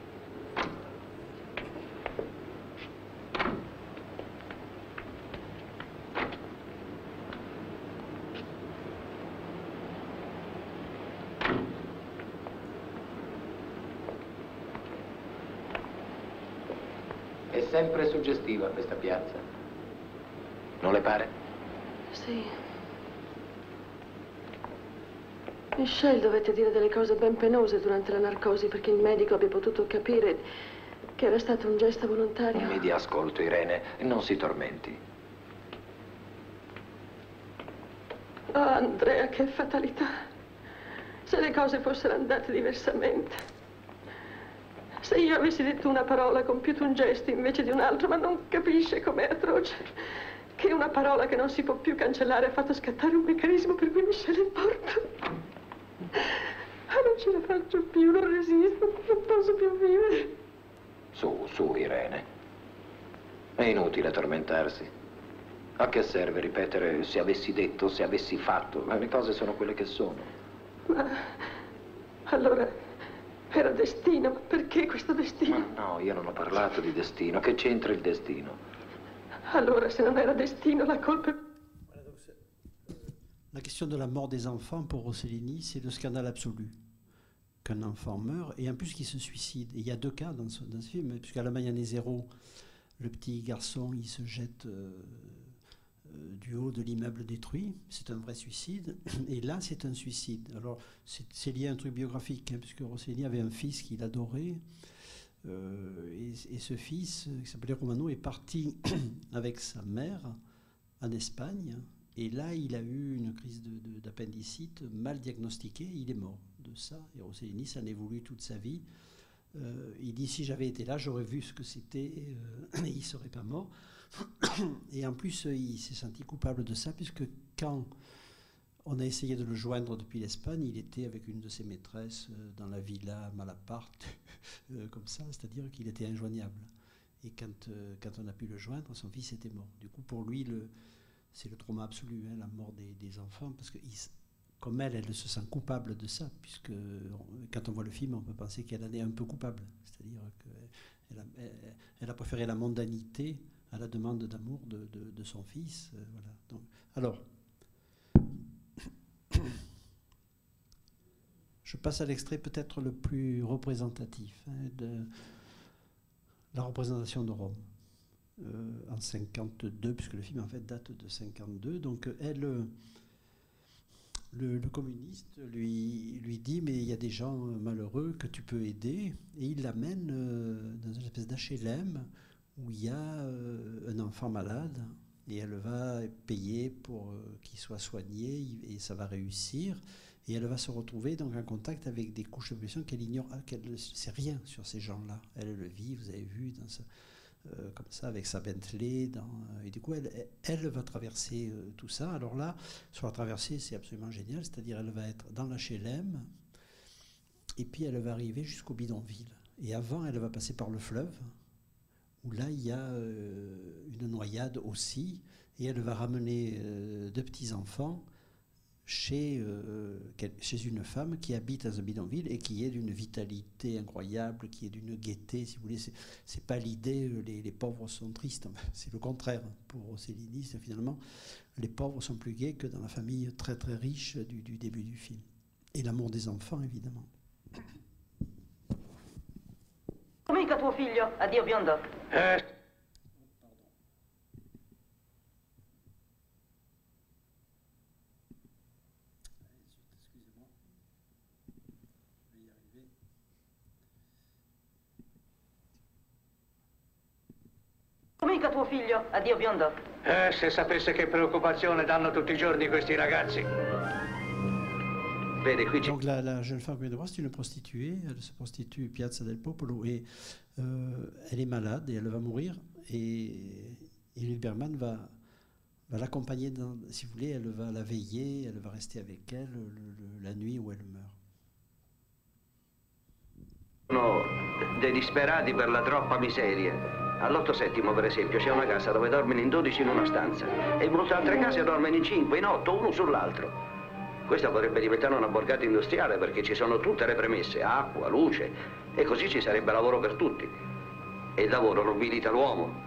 Sempre suggestiva questa piazza. Non le pare? Sì. Michelle dovette dire delle cose ben penose durante la narcosi perché il medico abbia potuto capire che era stato un gesto volontario. Mi dia ascolto, Irene, non si tormenti. Oh, Andrea, che fatalità. Se le cose fossero andate diversamente. Se io avessi detto una parola, compiuto un gesto invece di un altro, ma non capisce com'è atroce. Che una parola che non si può più cancellare ha fatto scattare un meccanismo per cui Michelle è morto. Ah, non ce la faccio più, non resisto, non posso più vivere. Su, su, Irene. È inutile tormentarsi. A che serve ripetere se avessi detto, se avessi fatto? Ma le cose sono quelle che sono. Ma allora era destino, ma perché questo Ma destino? no, io non ho parlato di destino. Che c'entra il destino? Allora se non era destino la colpa è... La question de la mort des enfants pour Rossellini, c'est le scandale absolu. qu'un enfant meurt, et en plus qu'il se suicide. Et il y a deux cas dans ce, dans ce film, puisqu'à la Mayenne zéro, le petit garçon, il se jette euh, du haut de l'immeuble détruit. C'est un vrai suicide. [laughs] Et là, c'est un suicide. Alors, c'est lié à un truc biographique, hein, puisque Rossellini avait un fils qu'il adorait. Euh, et, ce fils, euh, qui s'appelait Romano, est parti [coughs] avec sa mère en Espagne. Et là, il a eu une crise d'appendicite mal diagnostiquée. Il est mort de ça. Et Rossellini s'en est voulu toute sa vie. Euh, il dit si j'avais été là, j'aurais vu ce que c'était. euh, et [coughs] il serait pas mort. [coughs] Et en plus, euh, il s'est senti coupable de ça, puisque quand on a essayé de le joindre depuis l'Espagne, il était avec une de ses maîtresses euh, dans la villa Malaparte, [laughs] euh, comme ça, c'est-à-dire qu'il était injoignable. Et quand, quand on a pu le joindre, son fils était mort. Du coup, pour lui, c'est le trauma absolu, hein, la mort des, enfants, parce que comme elle, elle se sent coupable de ça, puisque quand on voit le film, on peut penser qu'elle en est un peu coupable. C'est-à-dire qu'elle a, a préféré la mondanité à la demande d'amour de, son fils. euh, voilà. Donc, alors, [coughs] je passe à l'extrait peut-être le plus représentatif hein, de la représentation de Rome. euh, en 52, puisque le film en fait date de 52. Donc elle, euh, le, communiste lui, lui dit mais il y a des gens malheureux que tu peux aider et il l'amène dans une espèce d'HLM où il y a euh, un enfant malade et elle va payer pour euh, qu'il soit soigné et ça va réussir et elle va se retrouver donc en contact avec des couches de population qu'elle ignore, ah, qu'elle ne sait rien sur ces gens-là. Elle le vit, vous avez vu euh, comme ça avec sa Bentley. Euh, et du coup, elle, va traverser euh, tout ça. Alors là, sur la traversée, c'est absolument génial. C'est-à-dire, elle va être dans l'HLM et puis elle va arriver jusqu'au bidonville. Et avant, elle va passer par le fleuve où là, il y a euh, une noyade aussi. Et elle va ramener euh, deux petits-enfants chez, euh, chez une femme qui habite dans un bidonville et qui est d'une vitalité incroyable, qui est d'une gaieté, si vous voulez. C'est, pas l'idée, les, pauvres sont tristes. C'est le contraire pour c'est Finalement, les pauvres sont plus gais que dans la famille très très riche du début du film. Et l'amour des enfants, évidemment. Mica tuo figlio, addio biondo. Eh, Mica tuo figlio, addio biondo. eh, se sapesse che preoccupazione danno tutti i giorni questi ragazzi. Donc la, la jeune femme que de voir, c'est une prostituée. Elle se prostitue Piazza del Popolo et euh, elle est malade et elle va mourir. Et Ingrid Bergman va, va l'accompagner, si vous voulez, elle va la veiller, elle va rester avec elle le- le- la nuit où elle meurt. Sono disperati per la troppa miseria. All'otto settimo, per esempio, c'è una casa dove dormono in 12 in una stanza e molte altre case dormono in 5, in 8, uno sull'altro. Questa potrebbe diventare una borgata industriale perché ci sono tutte le premesse, acqua, luce, e così ci sarebbe lavoro per tutti. E il lavoro nobilita l'uomo.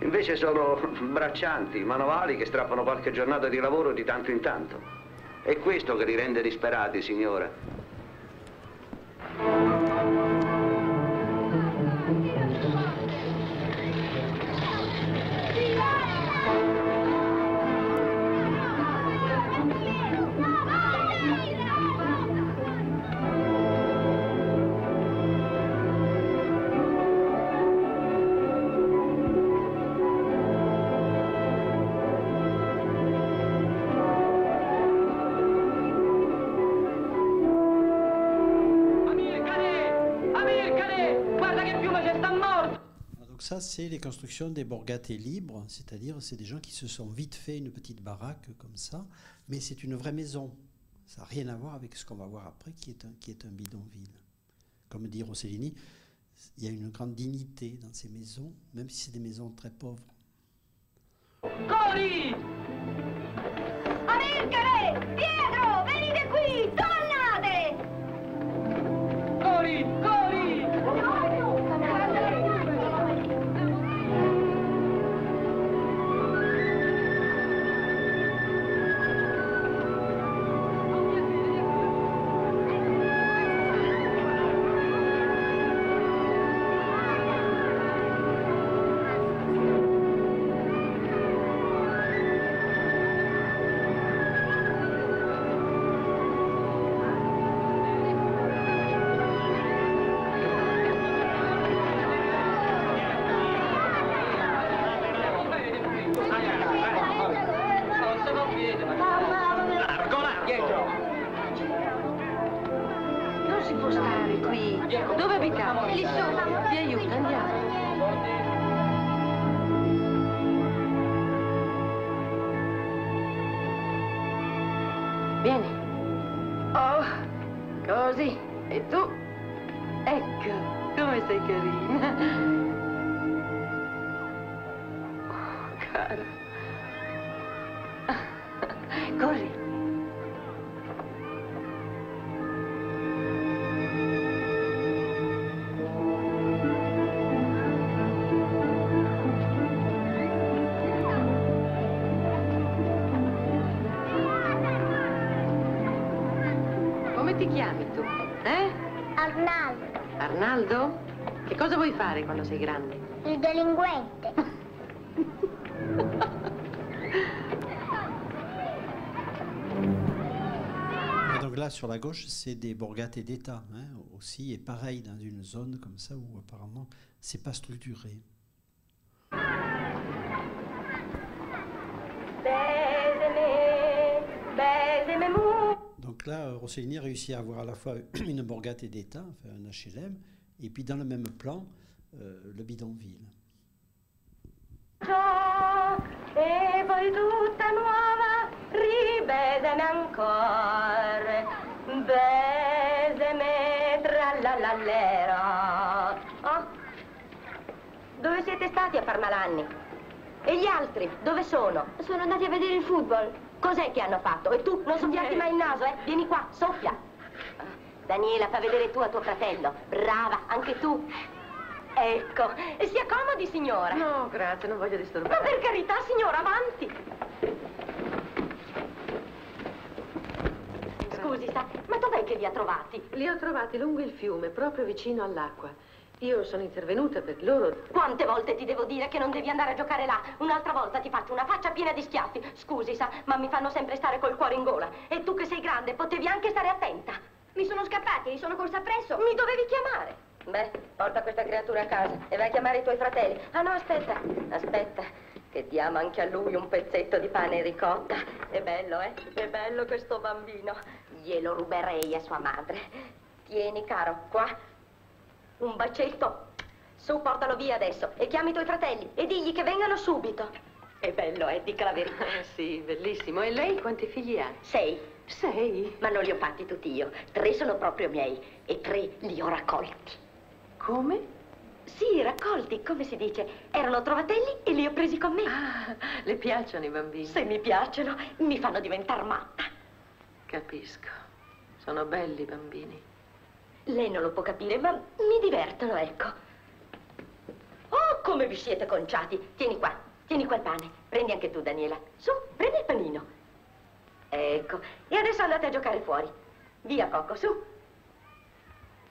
Invece sono [laughs] braccianti, manovali che strappano qualche giornata di lavoro di tanto in tanto. È questo che li rende disperati, signora. C'est les constructions des borgates libres, c'est-à-dire c'est des gens qui se sont vite fait une petite baraque comme ça, mais c'est une vraie maison. Ça n'a rien à voir avec ce qu'on va voir après, qui est un, qui est un bidonville. Comme dit Rossellini, il y a une grande dignité dans ces maisons, même si c'est des maisons très pauvres. Cori! Amilcare! Pietro! Venite qui! Tornate! Cori! Cori! Sei grande? il delinquente. Et donc là, sur la gauche, c'est des borgate d'État hein, aussi, et pareil dans une zone comme ça où apparemment c'est pas structuré. Donc là, Rossellini a réussi à avoir à la fois [clears throat] une borgate d'État, enfin un HLM, et puis dans le même plan, euh, le bidonville. E poi tutta nuova, ribeseme ancora, beseme trallalallero. Oh, dove siete stati a far malanni? E gli altri, dove sono? Sono andati a vedere il football. Cos'è che hanno fatto? E tu, non soffiarti mai il naso, eh? Vieni qua, soffia. Daniela, fa vedere tu a tuo fratello. Brava, anche tu. Ecco, si accomodi, signora. No, grazie, non voglio Ma disturbare. per carità, signora, avanti. Scusi, sa, ma dov'è che li ha trovati? Li ho trovati lungo il fiume, proprio vicino all'acqua. Io sono intervenuta per loro. Quante volte ti devo dire che non devi andare a giocare là? Un'altra volta ti faccio una faccia piena di schiaffi. Scusi, sa, ma mi fanno sempre stare col cuore in gola. E tu che sei grande, potevi anche stare attenta. Mi sono scappati, sono corsa appresso. Mi dovevi chiamare. Beh, porta questa creatura a casa e vai a chiamare i tuoi fratelli. Ah no, aspetta, aspetta, che diamo anche a lui un pezzetto di pane e ricotta. È bello, eh? È bello questo bambino. Glielo ruberei a sua madre. Tieni, caro, qua. Un bacetto. Su, portalo via adesso e chiami i tuoi fratelli e digli che vengano subito. È bello, eh? Dica la verità. Ah, sì, bellissimo. E lei quanti figli ha? Sei. Sei. Ma non li ho fatti tutti io. Tre sono proprio miei e tre li ho raccolti. Come? Sì, raccolti, come si dice. Erano trovatelli e li ho presi con me. Ah, le piacciono i bambini? Se mi piacciono, mi fanno diventare matta. Capisco. Sono belli i bambini. Lei non lo può capire, ma mi divertono, ecco. Oh, come vi siete conciati. Tieni qua, tieni qua il pane. Prendi anche tu, Daniela. Su, prendi il panino. Ecco, e adesso andate a giocare fuori. Via, Cocco, su.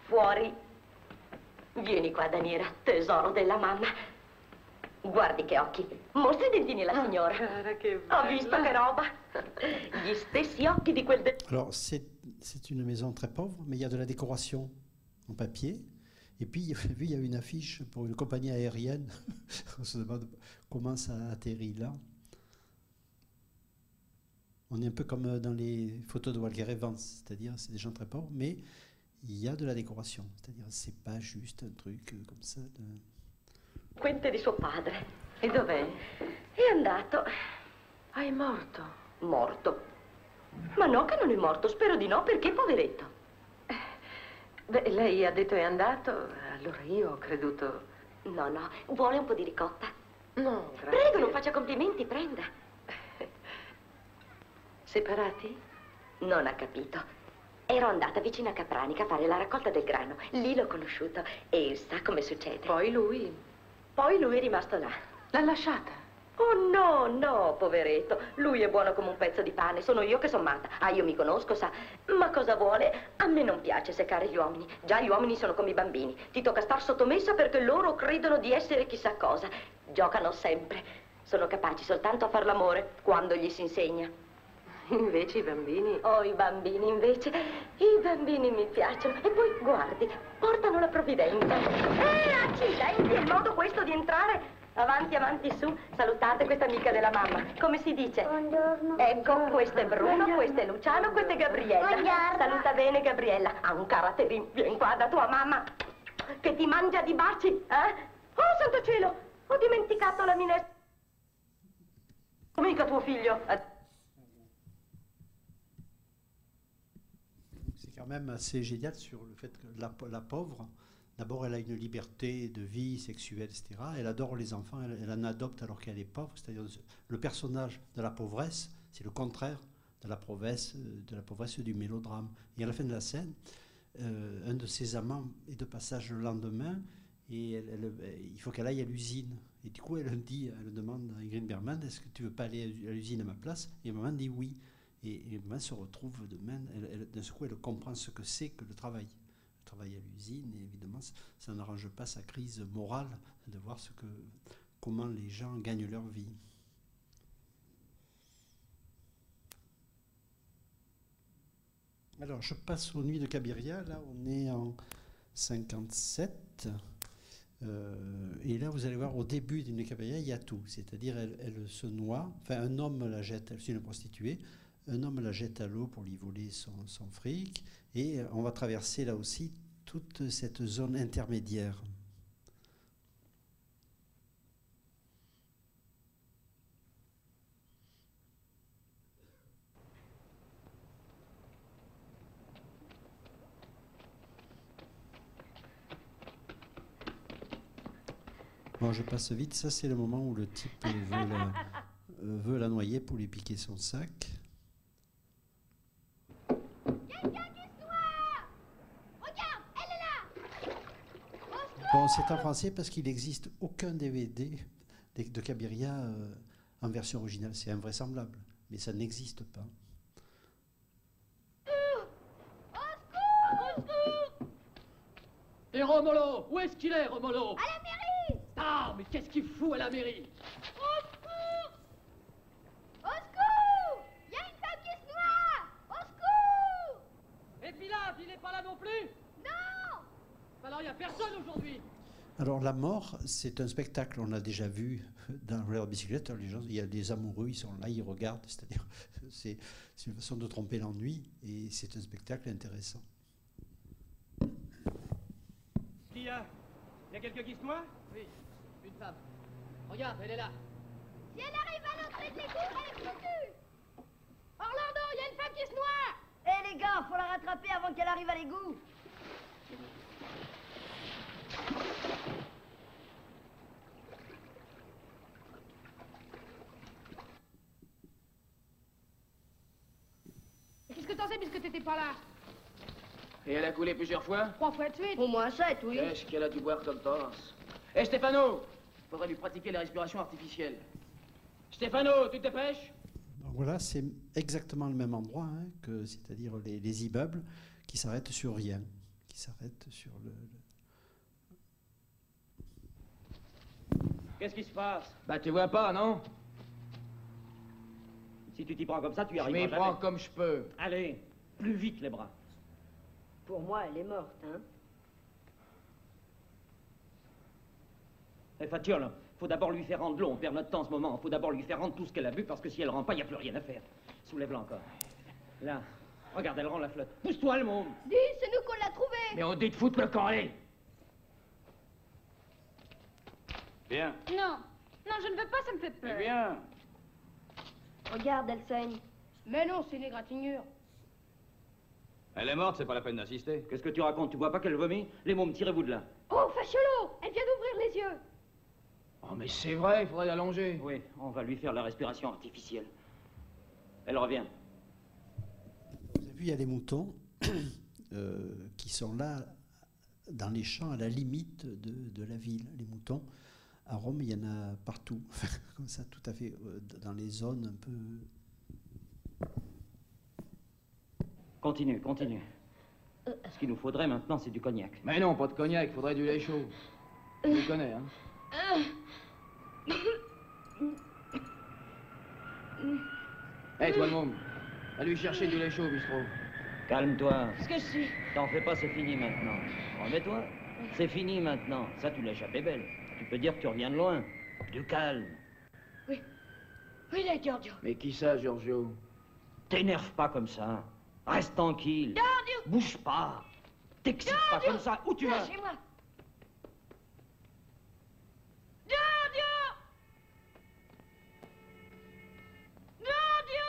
Fuori. Vieni qua, Daniela, tesoro della mamma. Guardi che occhi. Mostri i dentini alla signora. cara, che Ho visto che roba. Gli stessi occhi di quel... de- Alors, c'est une maison très pauvre, mais il y a de la décoration en papier. Et puis, il y a- [laughs] vu, il y a une affiche pour une compagnie aérienne. [laughs] On se demande comment ça a atterri là. On est un peu comme dans les photos de Walker Evans, c'est-à-dire c'est des gens très pauvres, mais il y a de la décoration. C'est-à-dire c'est pas juste un truc euh, comme ça. de- Quente di suo padre. E dov'è? È andato. Ah, è morto. Morto. Ma no che non è morto, spero di no, perché poveretto. Beh, lei ha detto è andato, allora io ho creduto... No, no, vuole un po' di ricotta? No, grazie. Prego, non faccia complimenti, prenda. Separati? Non ha capito. Ero andata vicino a Capranica a fare la raccolta del grano. Lì l'ho conosciuto e sa come succede. Poi lui Poi lui è rimasto là. l'ha lasciata. Oh no, no, poveretto. Lui è buono come un pezzo di pane. Sono io che sono matta. Ah, io mi conosco, sa. Ma cosa vuole? A me non piace seccare gli uomini. Già gli uomini sono come i bambini. Ti tocca star sottomessa perché loro credono di essere chissà cosa. Giocano sempre. Sono capaci soltanto a far l'amore quando gli si insegna. Invece i bambini... Oh, i bambini invece, i bambini mi piacciono. E poi, guardi, portano la provvidenza. Eh, accidenti, è il modo questo di entrare Avanti, avanti, su. Salutate questa amica della mamma. Come si dice? Buongiorno. Ecco, questo è Bruno, questo è Luciano, questo è Gabriella. Buongiorno. Saluta bene Gabriella. Ha un caratterino. Vieni qua da tua mamma. Che ti mangia di baci, eh? Oh, santo cielo! Ho dimenticato la minestra. Mica tuo figlio. Même assez génial sur le fait que la, pauvre, d'abord, elle a une liberté de vie sexuelle, etc. Elle adore les enfants, elle, en adopte alors qu'elle est pauvre. C'est-à-dire le personnage de la pauvresse, c'est le contraire de la pauvresse, euh, de la pauvresse du mélodrame. Et à la fin de la scène, euh, un de ses amants est de passage le lendemain et elle- il faut qu'elle aille à l'usine. Et du coup, elle dit, elle demande à Ingrid Bergman, est-ce que tu veux pas aller à l'usine à ma place? Et maman dit oui. Et, et maman se retrouve demain, d'un coup, elle comprend ce que c'est que le travail. Le travail à l'usine, et évidemment, ça, n'arrange pas sa crise morale de voir ce que, comment les gens gagnent leur vie. Alors, je passe aux nuits de Cabiria. Là, on est en 57. Euh, et là, vous allez voir, au début d'une Cabiria, il y a tout. C'est-à-dire, elle, se noie. Enfin, un homme la jette, elle est une prostituée. Un homme la jette à l'eau pour lui voler son, son fric. Et on va traverser là aussi toute cette zone intermédiaire. Bon, je passe vite. Ça, c'est le moment où le type veut la, [laughs] veut la noyer pour lui piquer son sac. Regarde, elle est là Bon, c'est en français parce qu'il n'existe aucun DVD de, Cabiria euh, en version originale. C'est invraisemblable, mais ça n'existe pas. Et Romolo Où est-ce qu'il est, Romolo? À la mairie Ah, mais qu'est-ce qu'il fout à la mairie? Au secours Au secours Il y a une femme qui se noie Au secours Et Pilaf, il n'est pas là non plus Non Alors il n'y a personne aujourd'hui Alors, la mort, c'est un spectacle. On l'a déjà vu dans la bicyclette. Les gens, il y a des amoureux, ils sont là, ils regardent. C'est-à-dire, [laughs] c'est une façon de tromper l'ennui et c'est un spectacle intéressant. Qui y a Il y a quelqu'un qui se noie? Oui, une femme. Regarde, elle est là. Si elle arrive à l'entrée de l'égout, elle est foutue Orlando, il y a une femme qui se noie Eh les gars, faut la rattraper avant qu'elle arrive à l'égout. Qu'est-ce que t'en sais puisque t'étais pas là Et elle a coulé plusieurs fois Trois fois de suite. Au moins sept, oui. Qu'est-ce qu'elle a dû boire comme torse Hé Stéphano Faudrait lui pratiquer la respiration artificielle. Stéphano, tu te dépêches Donc voilà, c'est exactement le même endroit, hein, que c'est-à-dire les, les immeubles qui s'arrêtent sur rien, qui s'arrêtent sur le- le, Qu'est-ce qui se passe? Bah, tu vois pas, non? Si tu t'y prends comme ça, tu y Je arriveras m'y prends comme je peux. Allez, plus vite les bras. Pour moi, elle est morte, hein. Eh, Fatiolle, faut d'abord lui faire rendre l'eau. On perd notre temps en ce moment. Faut d'abord lui faire rendre tout ce qu'elle a bu parce que si elle rend pas, il n'y a plus rien à faire. Soulève-la encore. Là, regarde, elle rend la flotte. Pousse-toi, le monde. Dis, c'est nous qu'on l'a trouvé Mais on dit de foutre le camp, allez Bien. Non. Non, je ne veux pas, ça me fait peur. Eh bien. Regarde, elle saigne. Mais non, c'est une égratignure. Elle est morte, c'est pas la peine d'insister. Qu'est-ce que tu racontes? Tu vois pas qu'elle vomit? Les mômes, tirez-vous de là. Oh, Facholo Elle vient d'ouvrir les yeux. Oh, mais c'est vrai, il faudrait l'allonger. Oui, on va lui faire la respiration artificielle. Elle revient. Vous avez vu, il y a les moutons [coughs] euh, qui sont là dans les champs à la limite de, de la ville. Les moutons, à Rome, il y en a partout, [laughs] comme ça, tout à fait, euh, dans les zones un peu. Continue, continue. Ce qu'il nous faudrait maintenant, c'est du cognac. Mais non, pas de cognac, faudrait du lait chaud. Tu le connais, hein Hé, toi, le môme, va lui chercher du lait chaud au bistrot. Calme-toi. Qu'est-ce que je suis T'en fais pas, c'est fini maintenant. Remets-toi. C'est fini maintenant. Ça, tu l'as échappé belle. Tu peux dire que tu reviens de loin. Du calme. Oui. Oui, là, Giorgio. Mais qui ça, Giorgio? T'énerve pas comme ça. Reste tranquille. Giorgio Bouge pas. T'excites pas comme ça. Où tu vas? Lâchez-moi Giorgio Giorgio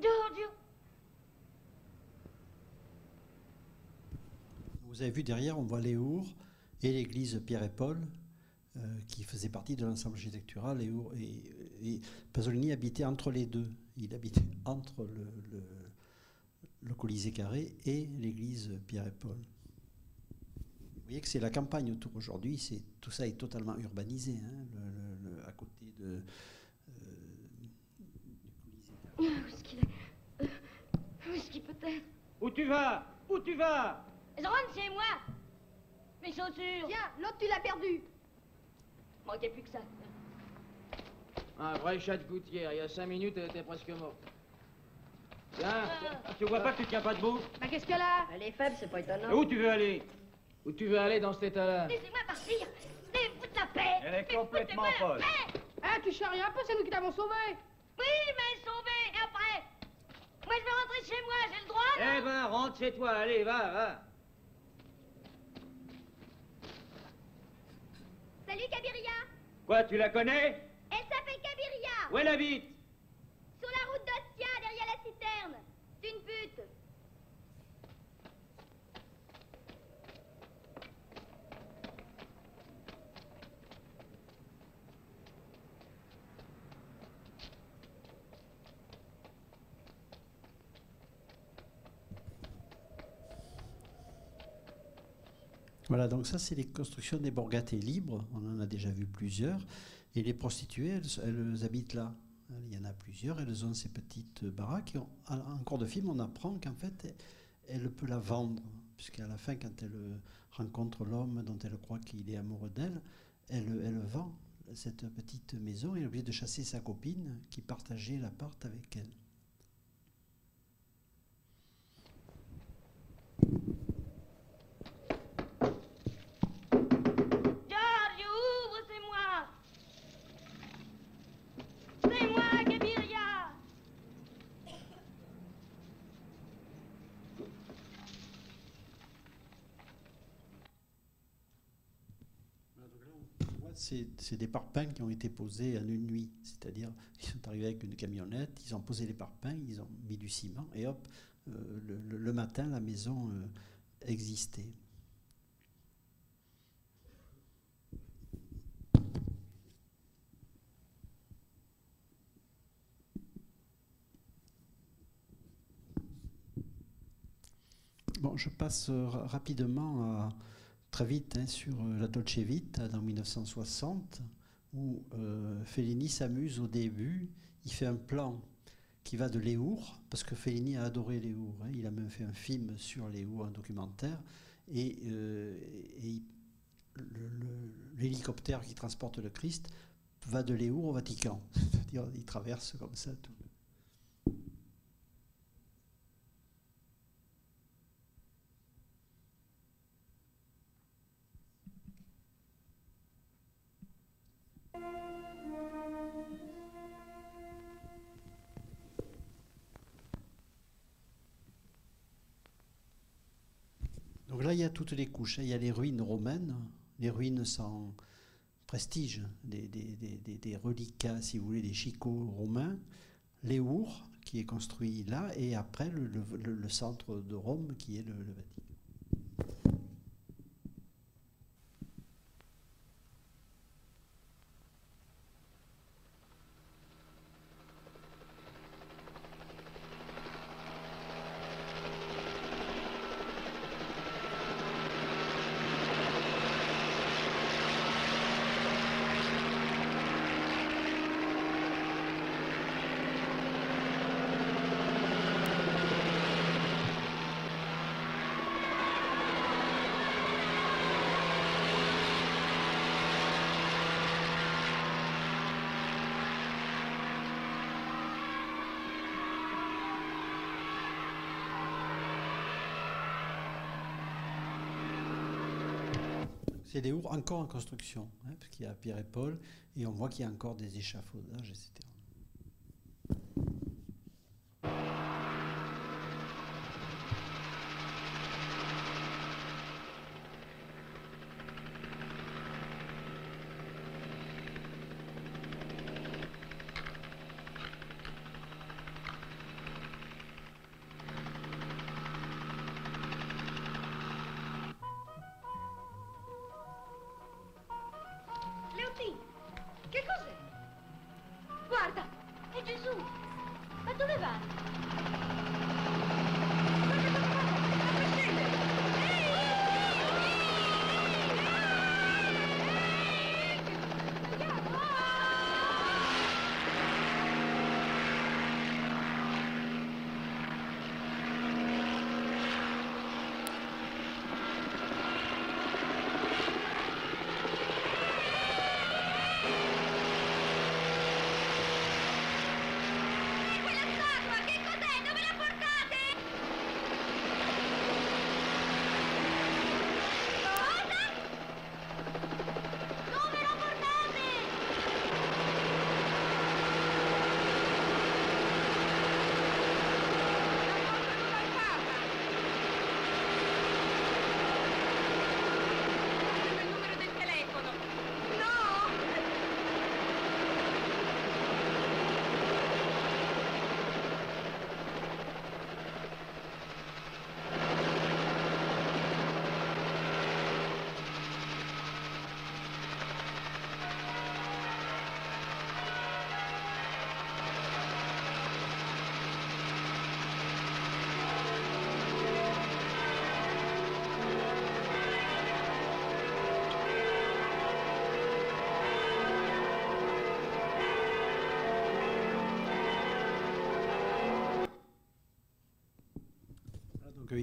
Giorgio Vous avez vu derrière, on voit les Our et l'église Pierre et Paul, euh, qui faisait partie de l'ensemble architectural. Et, Our- et- et Pasolini habitait entre les deux. Il habitait entre le, le, le Colisée carré et l'église Pierre et Paul. Vous voyez que c'est la campagne autour aujourd'hui. C'est tout ça est totalement urbanisé. hein, le- le- le- à côté de Où est-ce qu'il est? Où est-ce qu'il peut être? Où tu vas? Où tu vas? Je rentre chez moi Mes chaussures Tiens, l'autre, tu l'as perdu. Manquait plus que ça. Un vrai chat de gouttière. Il y a cinq minutes, elle était presque morte. Tiens, Tu vois pas que tu tiens pas debout? Bah, qu'est-ce qu'elle a? Elle est faible, c'est pas étonnant. Et Où tu veux aller? Où tu veux aller dans cet état-là? Laissez-moi partir Laissez foutre la paix Elle est Mais complètement folle. paix Hein, tu charries un peu, c'est nous qui t'avons sauvé. Oui, mais sauvé Et après? Moi, je veux rentrer chez moi, j'ai le droit, Eh non ben, rentre chez toi. Allez, va, va. Salut, Kabiria. Quoi, tu la connais? Elle s'appelle Kabiria. Où elle habite? Sur la route d'Ostia, derrière la citerne. C'est une pute. Voilà, donc ça, c'est les constructions des borgate libres. On en a déjà vu plusieurs. Et les prostituées, elles, habitent là. Il y en a plusieurs. Elles ont ces petites baraques. Et en cours de film, on apprend qu'en fait, elle peut la vendre. Puisqu'à la fin, quand elle rencontre l'homme dont elle croit qu'il est amoureux d'elle, elle, elle vend cette petite maison et est obligée de chasser sa copine qui partageait l'appart avec elle. C'est des parpaings qui ont été posés en une nuit. C'est-à-dire, ils sont arrivés avec une camionnette, ils ont posé les parpaings, ils ont mis du ciment, et hop, euh, le, matin, la maison euh, existait. Bon, je passe euh, ra- rapidement à- très vite hein, sur euh, la Dolce Vita dans 1960, où euh, Fellini s'amuse au début. Il fait un plan qui va de Léour, parce que Fellini a adoré Léour. hein. Il a même fait un film sur Léour, un documentaire. Et, euh, l'hélicoptère qui transporte le Christ va de Léour au Vatican. [laughs] Il traverse comme ça tout. Toutes les couches. Il y a les ruines romaines, les ruines sans prestige, des, reliquats, si vous voulez, des chicots romains, les qui est construit là, et après le centre de Rome, qui est le, le Vatican. C'est les Our encore en construction, hein, parce qu'il y a Pierre et Paul, et on voit qu'il y a encore des échafaudages, etc.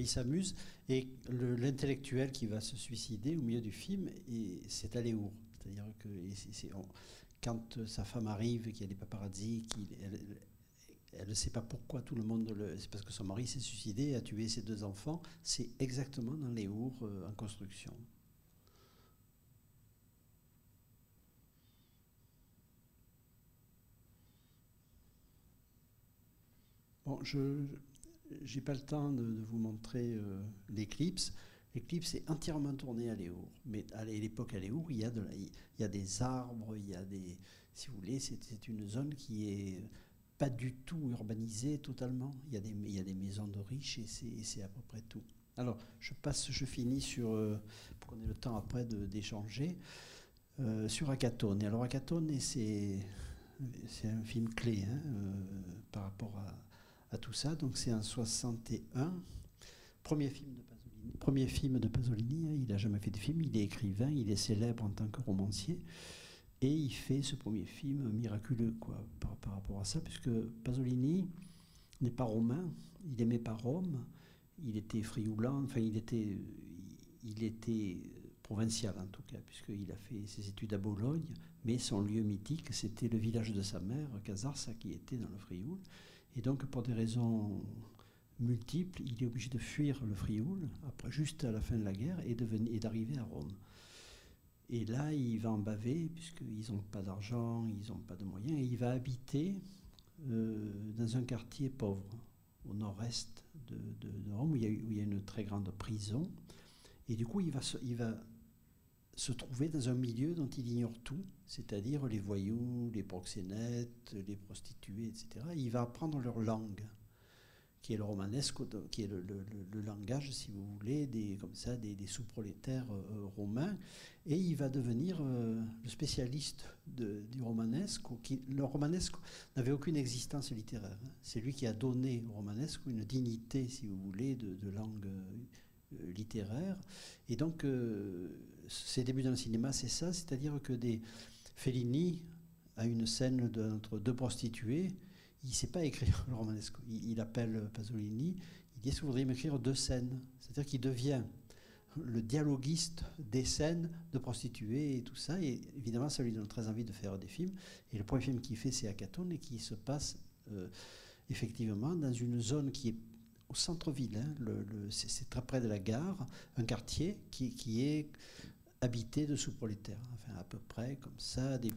Voilà, donc euh, il s'amuse et le- l'intellectuel qui va se suicider au milieu du film, c'est Aléour. C'est-à-dire que quand sa femme arrive, qu'il y a des paparazzi, elle, ne sait pas pourquoi tout le monde le. C'est parce que son mari s'est suicidé et a tué ses deux enfants. C'est exactement dans Léour euh, en construction. Bon, je n'ai pas le temps de, vous montrer euh, l'éclipse. L'éclipse est entièrement tournée à Léour. Mais à l'époque à Léour, il y, a il y a des arbres, il y a des. Si vous voulez, c'est une zone qui est pas du tout urbanisée totalement. Il y a des, maisons de riches et c'est à peu près tout. Alors, je passe, je finis sur. euh, pour qu'on ait le temps après d'échanger. euh, sur Akatone. Alors, Akatone, c'est c'est un film clé hein, euh, par rapport à, à tout ça. Donc c'est en 61, premier film de Pasolini. Premier film de Pasolini, hein, il n'a jamais fait de film, il est écrivain, il est célèbre en tant que romancier. Et il fait ce premier film miraculeux quoi, par, rapport à ça, puisque Pasolini n'est pas romain, il aimait pas Rome, il était frioulant, enfin il était, il était provincial en tout cas, puisqu'il a fait ses études à Bologne, mais son lieu mythique, c'était le village de sa mère, Casarsa, qui était dans le Frioul. Et donc, pour des raisons multiples, il est obligé de fuir le Frioul, après, juste à la fin de la guerre, et, d'arriver à Rome. Et là, il va en baver, puisqu'ils n'ont pas d'argent, ils n'ont pas de moyens, et il va habiter euh, dans un quartier pauvre, au nord-est de, Rome, où il, y a, une très grande prison. Et du coup, il va, il va se trouver dans un milieu dont il ignore tout, c'est-à-dire les voyous, les proxénètes, les prostituées, etc. Il va apprendre leur langue, qui est le romanesque, qui est le, langage, si vous voulez, des, comme ça, des, sous-prolétaires euh, romains, et il va devenir euh, le spécialiste du romanesque. Le romanesque n'avait aucune existence littéraire. hein. C'est lui qui a donné au romanesque une dignité, si vous voulez, de, langue euh, littéraire. Et donc, euh, ses débuts dans le cinéma, c'est ça, c'est-à-dire que des Fellini a une scène entre deux prostituées. Il ne sait pas écrire [laughs] le romanesque. Il, appelle Pasolini. Il dit Est-ce que vous voudriez m'écrire deux scènes? C'est-à-dire qu'il devient le dialoguiste des scènes de prostituées et tout ça. Et évidemment, ça lui donne très envie de faire des films. Et le premier film qu'il fait, c'est Akatone, et qui se passe euh, effectivement dans une zone qui est au centre-ville. hein. C'est très près de la gare, un quartier qui est habité de sous-prolétaires, enfin à peu près comme ça, des,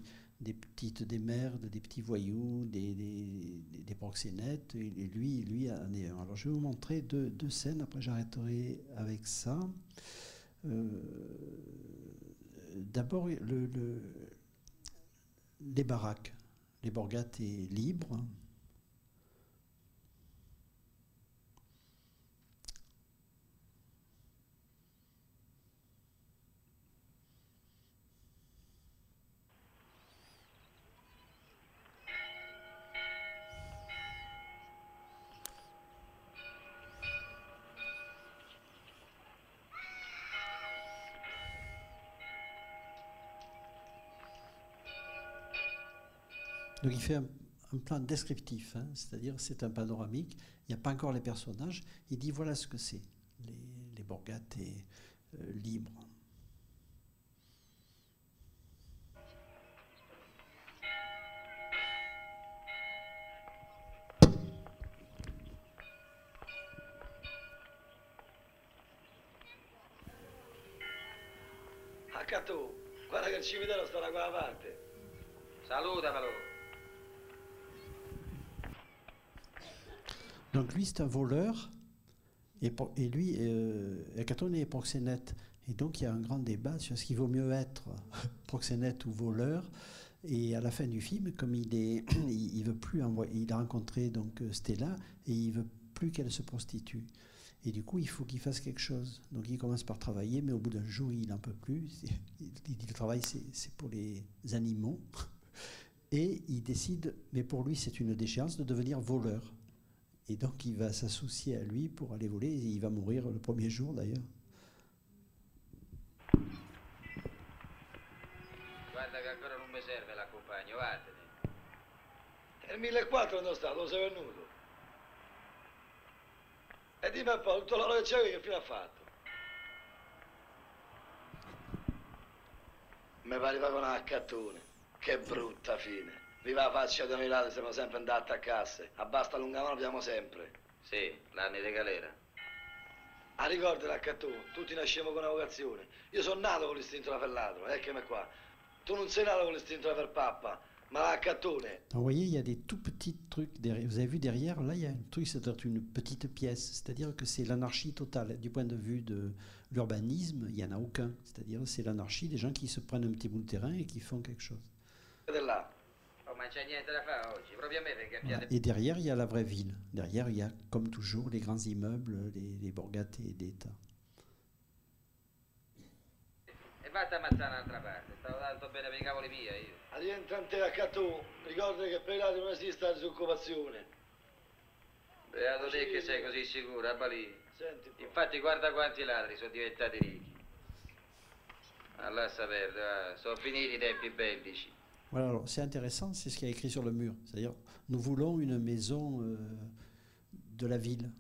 petites des merdes, des petits voyous, des, proxénètes, et, lui, lui. Alors je vais vous montrer deux, deux scènes, après j'arrêterai avec ça. Euh, D'abord, le, le, les baraques. Les borgates est libre. Donc il fait un, plan descriptif, hein, c'est-à-dire c'est un panoramique, il n'y a pas encore les personnages, il dit voilà ce que c'est, les, les borgates et, euh, libres. Guarda che il cimitero sta da quella parte. Donc lui, c'est un voleur, et, lui, euh, est proxénète. Et donc il y a un grand débat sur ce qu'il vaut mieux être, [laughs] proxénète ou voleur. Et à la fin du film, comme il est, [clears throat] veut plus il a rencontré donc euh, Stella et il veut plus qu'elle se prostitue. Et du coup, il faut qu'il fasse quelque chose. Donc il commence par travailler, mais au bout d'un jour, il n'en peut plus. [laughs] Il dit le travail, c'est pour les animaux. [laughs] Et il décide, mais pour lui, c'est une déchéance de devenir voleur. Et donc il va s'associer à lui pour aller voler. Et il va mourir le premier jour d'ailleurs. Guarda che ancora non mi serve l'accompagno, vattene. Il 1004 dove sta? Dove sei venuto? E dimmi un po', tutto l'oro che c'avevi che fine ha fatto? Mi pareva con una accattone. Che brutta fine. Viva la faccia noi ladri, siamo sempre andati a casse. A basta lungamano abbiamo sempre. Sì, l'anni di galera. Ah, ricordi l'accattone? Tutti nasciamo con una vocazione. Io sono nato con l'istinto da fellatro, eccomi qua. Tu non sei nato con l'istinto da ma l'accattone. Donc, vous voyez, il y a des tout petits trucs. Derrière. Vous avez vu derrière, là, il y a un truc, être une petite pièce. C'est-à-dire que c'est l'anarchie totale. Du point de vue de l'urbanisme, il n'y en a aucun. C'est-à-dire c'est l'anarchie des gens qui se prennent un petit bout de terrain et qui font quelque chose. Là. Ma c'è niente da fare oggi, proprio a me perché Voilà. Et derrière, il y a la vraie ville. Derrière, il y a, comme toujours, les grands immeubles, les, les borgate d'État. E vatti a ammazzare un'altra parte, stavo tanto bene per i cavoli miei io. A rientrante l'accattone, ricordi che per i ladri non esiste la disoccupazione. Beato te che sei così sicuro, a Balì. Senti un po'. Infatti guarda quanti ladri sono diventati ricchi. Lascia perdere, va, sono finiti i tempi bellici. Voilà, alors c'est intéressant, c'est ce qu'il y a écrit sur le mur. C'est-à-dire, nous voulons une maison euh, de la ville.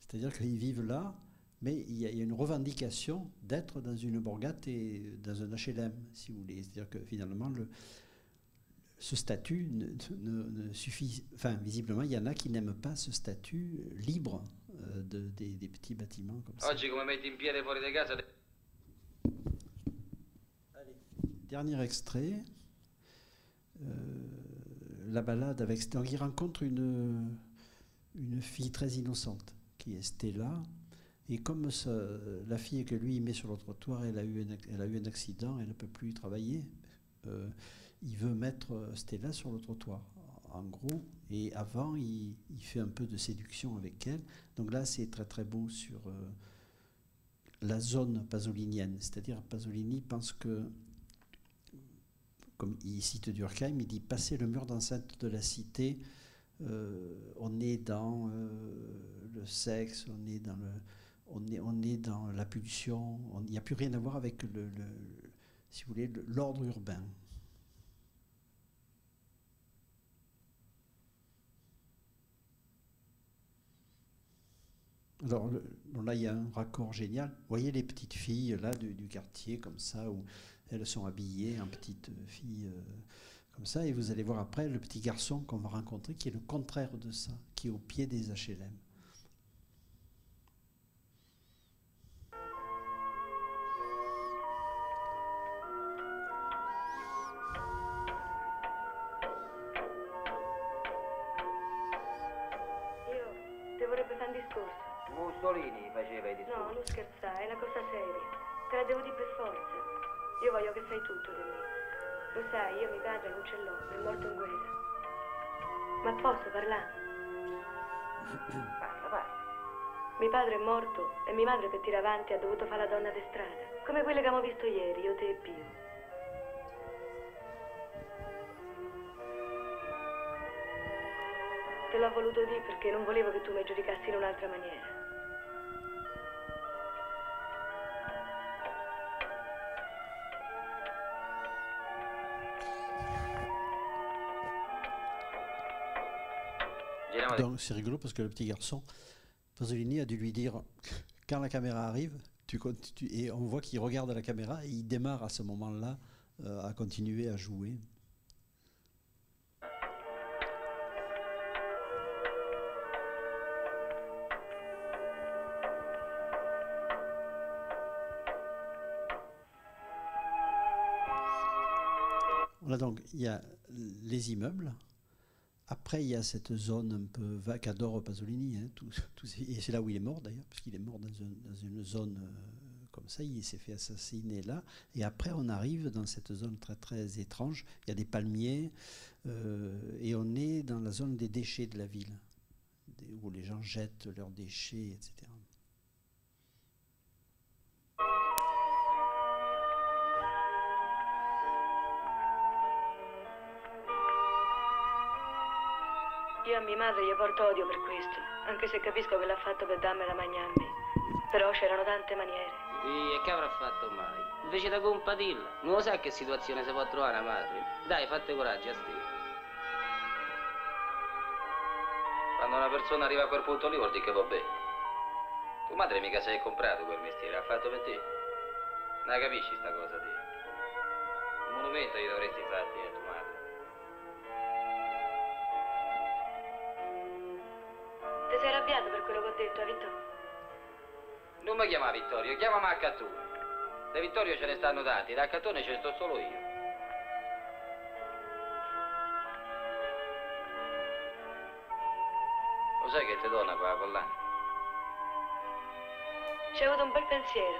C'est-à-dire qu'ils vivent là, mais il y, a, il y a une revendication d'être dans une borgate et dans un HLM, si vous voulez. C'est-à-dire que finalement, le, ce statut ne, ne- ne suffit. Enfin, visiblement, il y en a qui n'aiment pas ce statut libre euh, de- des, des petits bâtiments comme ça. Oggi come la balade avec. Donc, il rencontre une, une fille très innocente qui est Stella. Et comme la fille que lui il met sur le trottoir, elle a eu un, elle a eu un accident, elle ne peut plus travailler. euh, il veut mettre euh, Stella sur le trottoir, en gros. Et avant, il, il fait un peu de séduction avec elle. Donc là, c'est très très beau sur euh, la zone pasolinienne. C'est-à-dire, Pasolini pense que comme il cite Durkheim, il dit passer le mur d'enceinte de la cité, euh, on est dans euh, le sexe, on est dans le, on on la pulsion, on- il n'y a plus rien à voir avec l'ordre urbain. Alors là, il y a un raccord génial. Vous voyez les petites filles là du, du quartier comme ça où elles sont habillées en petites filles euh, comme ça. Et vous allez voir après le petit garçon qu'on va rencontrer qui est le contraire de ça, qui est au pied des HLM. Mussolini. No, non è cosa seria. Te la devo dire per. Io voglio che sai tutto di me. Lo sai, io mio padre non ce l'ho, è morto in guerra. Ma posso parlare? Parla, parla. Mio padre è morto e mia madre per tirare avanti ha dovuto fare la donna di strada. Come quelle che abbiamo visto ieri, io, te e Pio. Te l'ho voluto dire perché non volevo che tu mi giudicassi in un'altra maniera. Donc c'est rigolo parce que le petit garçon, Pasolini a dû lui dire quand la caméra arrive, tu, continues, et on voit qu'il regarde la caméra et il démarre à ce moment-là euh, à continuer à jouer. Voilà donc il y a les immeubles. Après, il y a cette zone un peu vague qu'adore Pasolini, hein, et c'est là où il est mort d'ailleurs, parce qu'il est mort dans, un, dans une zone euh, comme ça, il s'est fait assassiner là. Et après, on arrive dans cette zone très très étrange. Il y a des palmiers, euh, et on est dans la zone des déchets de la ville, où les gens jettent leurs déchets, etc. mia madre gli porto odio per questo, anche se capisco che l'ha fatto per darmela mangiarmi. Però c'erano tante maniere. Sì, e che avrà fatto mai? Invece da compatirla, non lo sa che situazione si può trovare una madre? Dai, fate coraggio a ste. Quando una persona arriva a quel punto lì vuol dire che va bene. Tua madre mica è comprato quel mestiere, l'ha fatto per te. Non capisci sta cosa te? Un monumento gli dovresti te a tua madre. Ti sei arrabbiato per quello che ho detto a Vittorio? Non mi chiama Vittorio, chiamami a Cattone. Da Vittorio ce ne stanno tanti, da Cattone ce ne sto solo io. Lo sai che ti dona quella collana? Ci ho avuto un bel pensiero.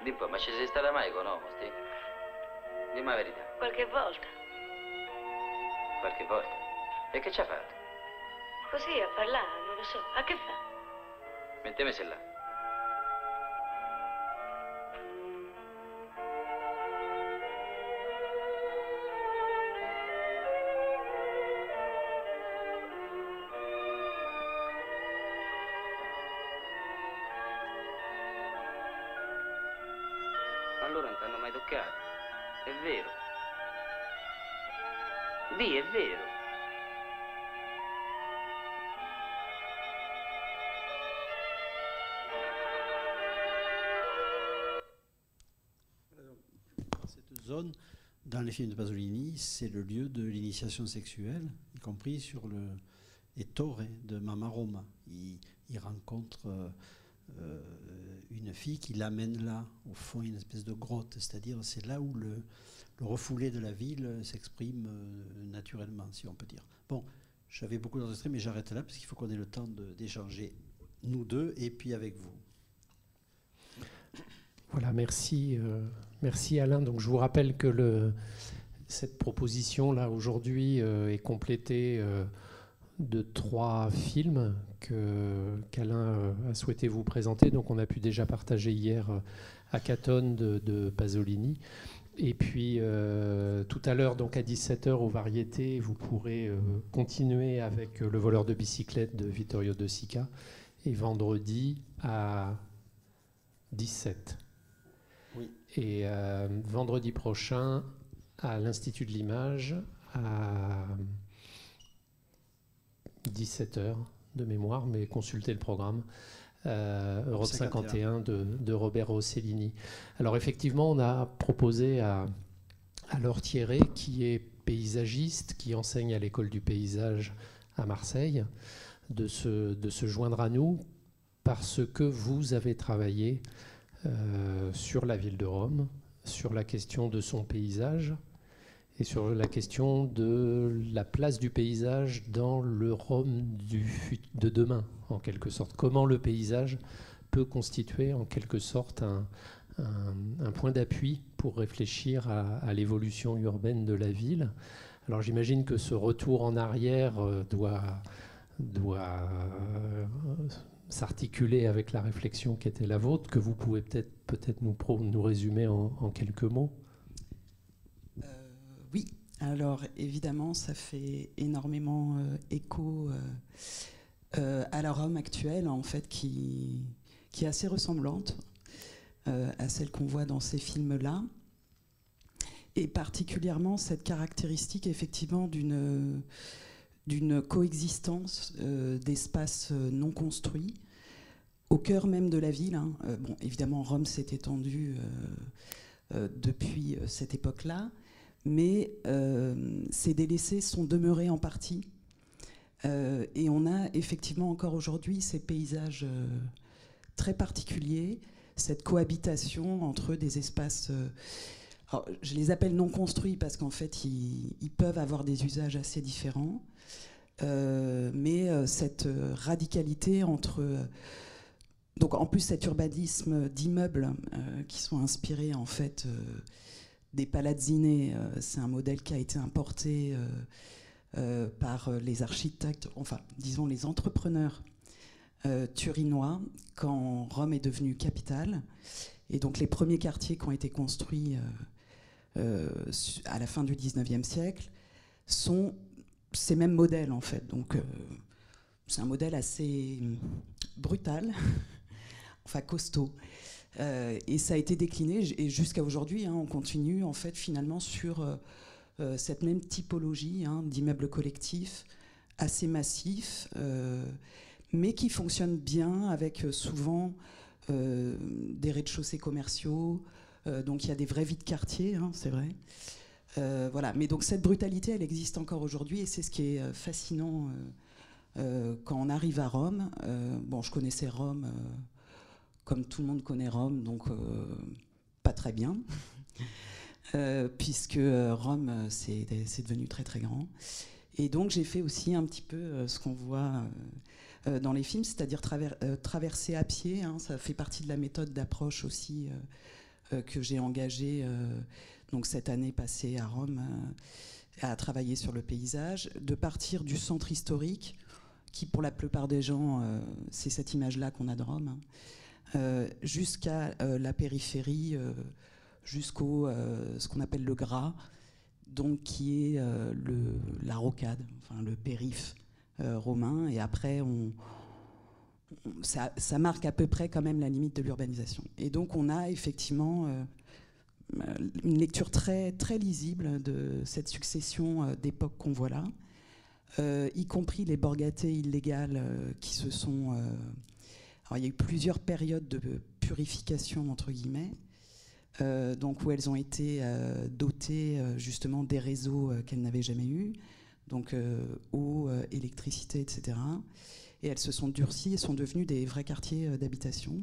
Di poi, ma ci sei stata mai con Omo, sti? Dimmi la verità, Qualche volta. Qualche volta. E che ci ha fatto? Così, a parlare, non lo so. A che fa? Mettemi de Pasolini, c'est le lieu de l'initiation sexuelle, y compris sur le Ettore de Mama Roma. Il, il rencontre euh, euh, une fille qui l'amène là, au fond, une espèce de grotte, c'est-à-dire c'est là où le, refoulé de la ville s'exprime euh, naturellement, si on peut dire. Bon, j'avais beaucoup d'enregistrés, mais j'arrête là parce qu'il faut qu'on ait le temps d'échanger, nous deux, et puis avec vous. Voilà, merci, euh, merci Alain. Donc je vous rappelle que cette proposition là aujourd'hui euh, est complétée euh, de trois films que qu'Alain a souhaité vous présenter. Donc on a pu déjà partager hier euh, Hackathon de, Pasolini. Et puis tout à l'heure, donc à 17h aux variétés, vous pourrez continuer avec Le voleur de bicyclette de Vittorio De Sica. Et vendredi à 17. Oui. Et euh, vendredi prochain, à l'Institut de l'Image, à 17h de mémoire, mais consultez le programme. euh, Europe 51 de, de Robert Rossellini. Alors effectivement, on a proposé à, à Laure Thierry, qui est paysagiste, qui enseigne à l'école du paysage à Marseille, de se, de se joindre à nous parce que vous avez travaillé euh, sur la ville de Rome, sur la question de son paysage, et sur la question de la place du paysage dans le Rome de demain, en quelque sorte. Comment le paysage peut constituer en quelque sorte un, point d'appui pour réfléchir à, l'évolution urbaine de la ville. Alors j'imagine que ce retour en arrière euh, doit, doit euh, s'articuler avec la réflexion qui était la vôtre, que vous pouvez peut-être peut, nous, nous résumer en quelques mots? Oui, alors évidemment, ça fait énormément euh, écho euh, euh, à la Rome actuelle, en fait, qui, qui est assez ressemblante à celle qu'on voit dans ces films-là. Et particulièrement cette caractéristique, effectivement, d'une d'une coexistence d'espaces non construits au cœur même de la ville. Hein. bon, évidemment, Rome s'est étendue depuis cette époque-là, mais euh, ces délaissés sont demeurés en partie. Euh, et on a effectivement encore aujourd'hui ces paysages euh, très particuliers, cette cohabitation entre des espaces. je les appelle non construits parce qu'en fait, ils, peuvent avoir des usages assez différents. Mais cette radicalité entre. donc, en plus, cet urbanisme d'immeubles qui sont inspirés en fait des palazzine, euh, c'est un modèle qui a été importé euh, euh, par les architectes, enfin, disons les entrepreneurs turinois quand Rome est devenue capitale. Et donc les premiers quartiers qui ont été construits à la fin du 19e siècle sont ces mêmes modèles en fait. Donc c'est un modèle assez brutal, [laughs] enfin costaud. Euh, et ça a été décliné, et jusqu'à aujourd'hui, hein, on continue en fait finalement sur euh, euh, cette même typologie hein, d'immeubles collectifs assez massifs, mais qui fonctionnent bien avec souvent des rez-de-chaussée commerciaux. donc il y a des vraies vies de quartier, hein, c'est vrai. Voilà. Mais donc cette brutalité, elle existe encore aujourd'hui, et c'est ce qui est fascinant quand on arrive à Rome. bon, je connaissais Rome comme tout le monde connaît Rome, donc euh, pas très bien, [laughs] euh, puisque euh, Rome, c'est devenu très très grand. Et donc j'ai fait aussi un petit peu ce qu'on voit dans les films, c'est-à-dire traverser à pied. Hein, ça fait partie de la méthode d'approche aussi que j'ai engagée donc cette année passée à Rome à travailler sur le paysage, de partir du centre historique, qui pour la plupart des gens, c'est cette image-là qu'on a de Rome. Hein, euh, jusqu'à euh, la périphérie, euh, jusqu'au ce qu'on appelle le gras, donc qui est le, la rocade, enfin le périph romain. Et après, on, ça, ça, marque à peu près quand même la limite de l'urbanisation. Et donc on a effectivement une lecture très, très lisible de cette succession d'époques qu'on voit là, y compris les borgatés illégales qui se sont il y a eu plusieurs périodes de purification, entre guillemets, euh, donc où elles ont été euh, dotées euh, justement des réseaux qu'elles n'avaient jamais eus, donc eau, électricité, etc. Et elles se sont durcies et sont devenues des vrais quartiers d'habitation.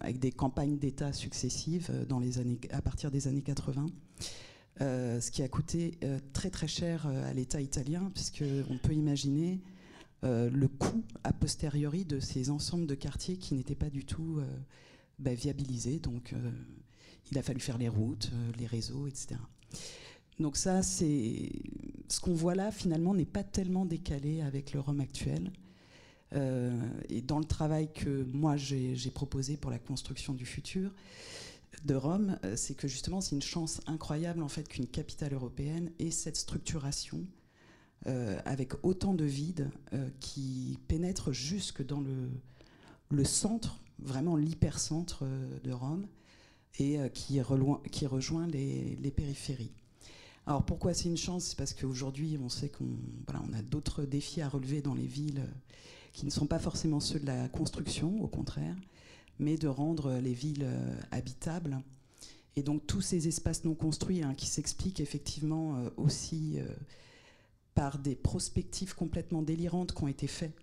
Avec des campagnes d'État successives dans les années, à partir des années 80, ce qui a coûté très très cher à l'État italien, puisqu'on peut imaginer euh, le coût a posteriori de ces ensembles de quartiers qui n'étaient pas du tout euh, bah, viabilisés. Donc euh, il a fallu faire les routes, les réseaux, etc. Donc ça, c'est ce qu'on voit là finalement n'est pas tellement décalé avec le Rome actuel. Et dans le travail que moi j'ai proposé pour la construction du futur de Rome, c'est que justement c'est une chance incroyable en fait qu'une capitale européenne ait cette structuration euh, avec autant de vide euh, qui pénètre jusque dans le, centre, vraiment l'hypercentre euh, de Rome, et qui, rejoint les, périphéries. Alors pourquoi c'est une chance? C'est parce qu'aujourd'hui, on sait qu'on a d'autres défis à relever dans les villes qui ne sont pas forcément ceux de la construction, au contraire, mais de rendre les villes habitables. Et donc tous ces espaces non construits hein, qui s'expliquent effectivement aussi par des prospectives complètement délirantes qui ont été faites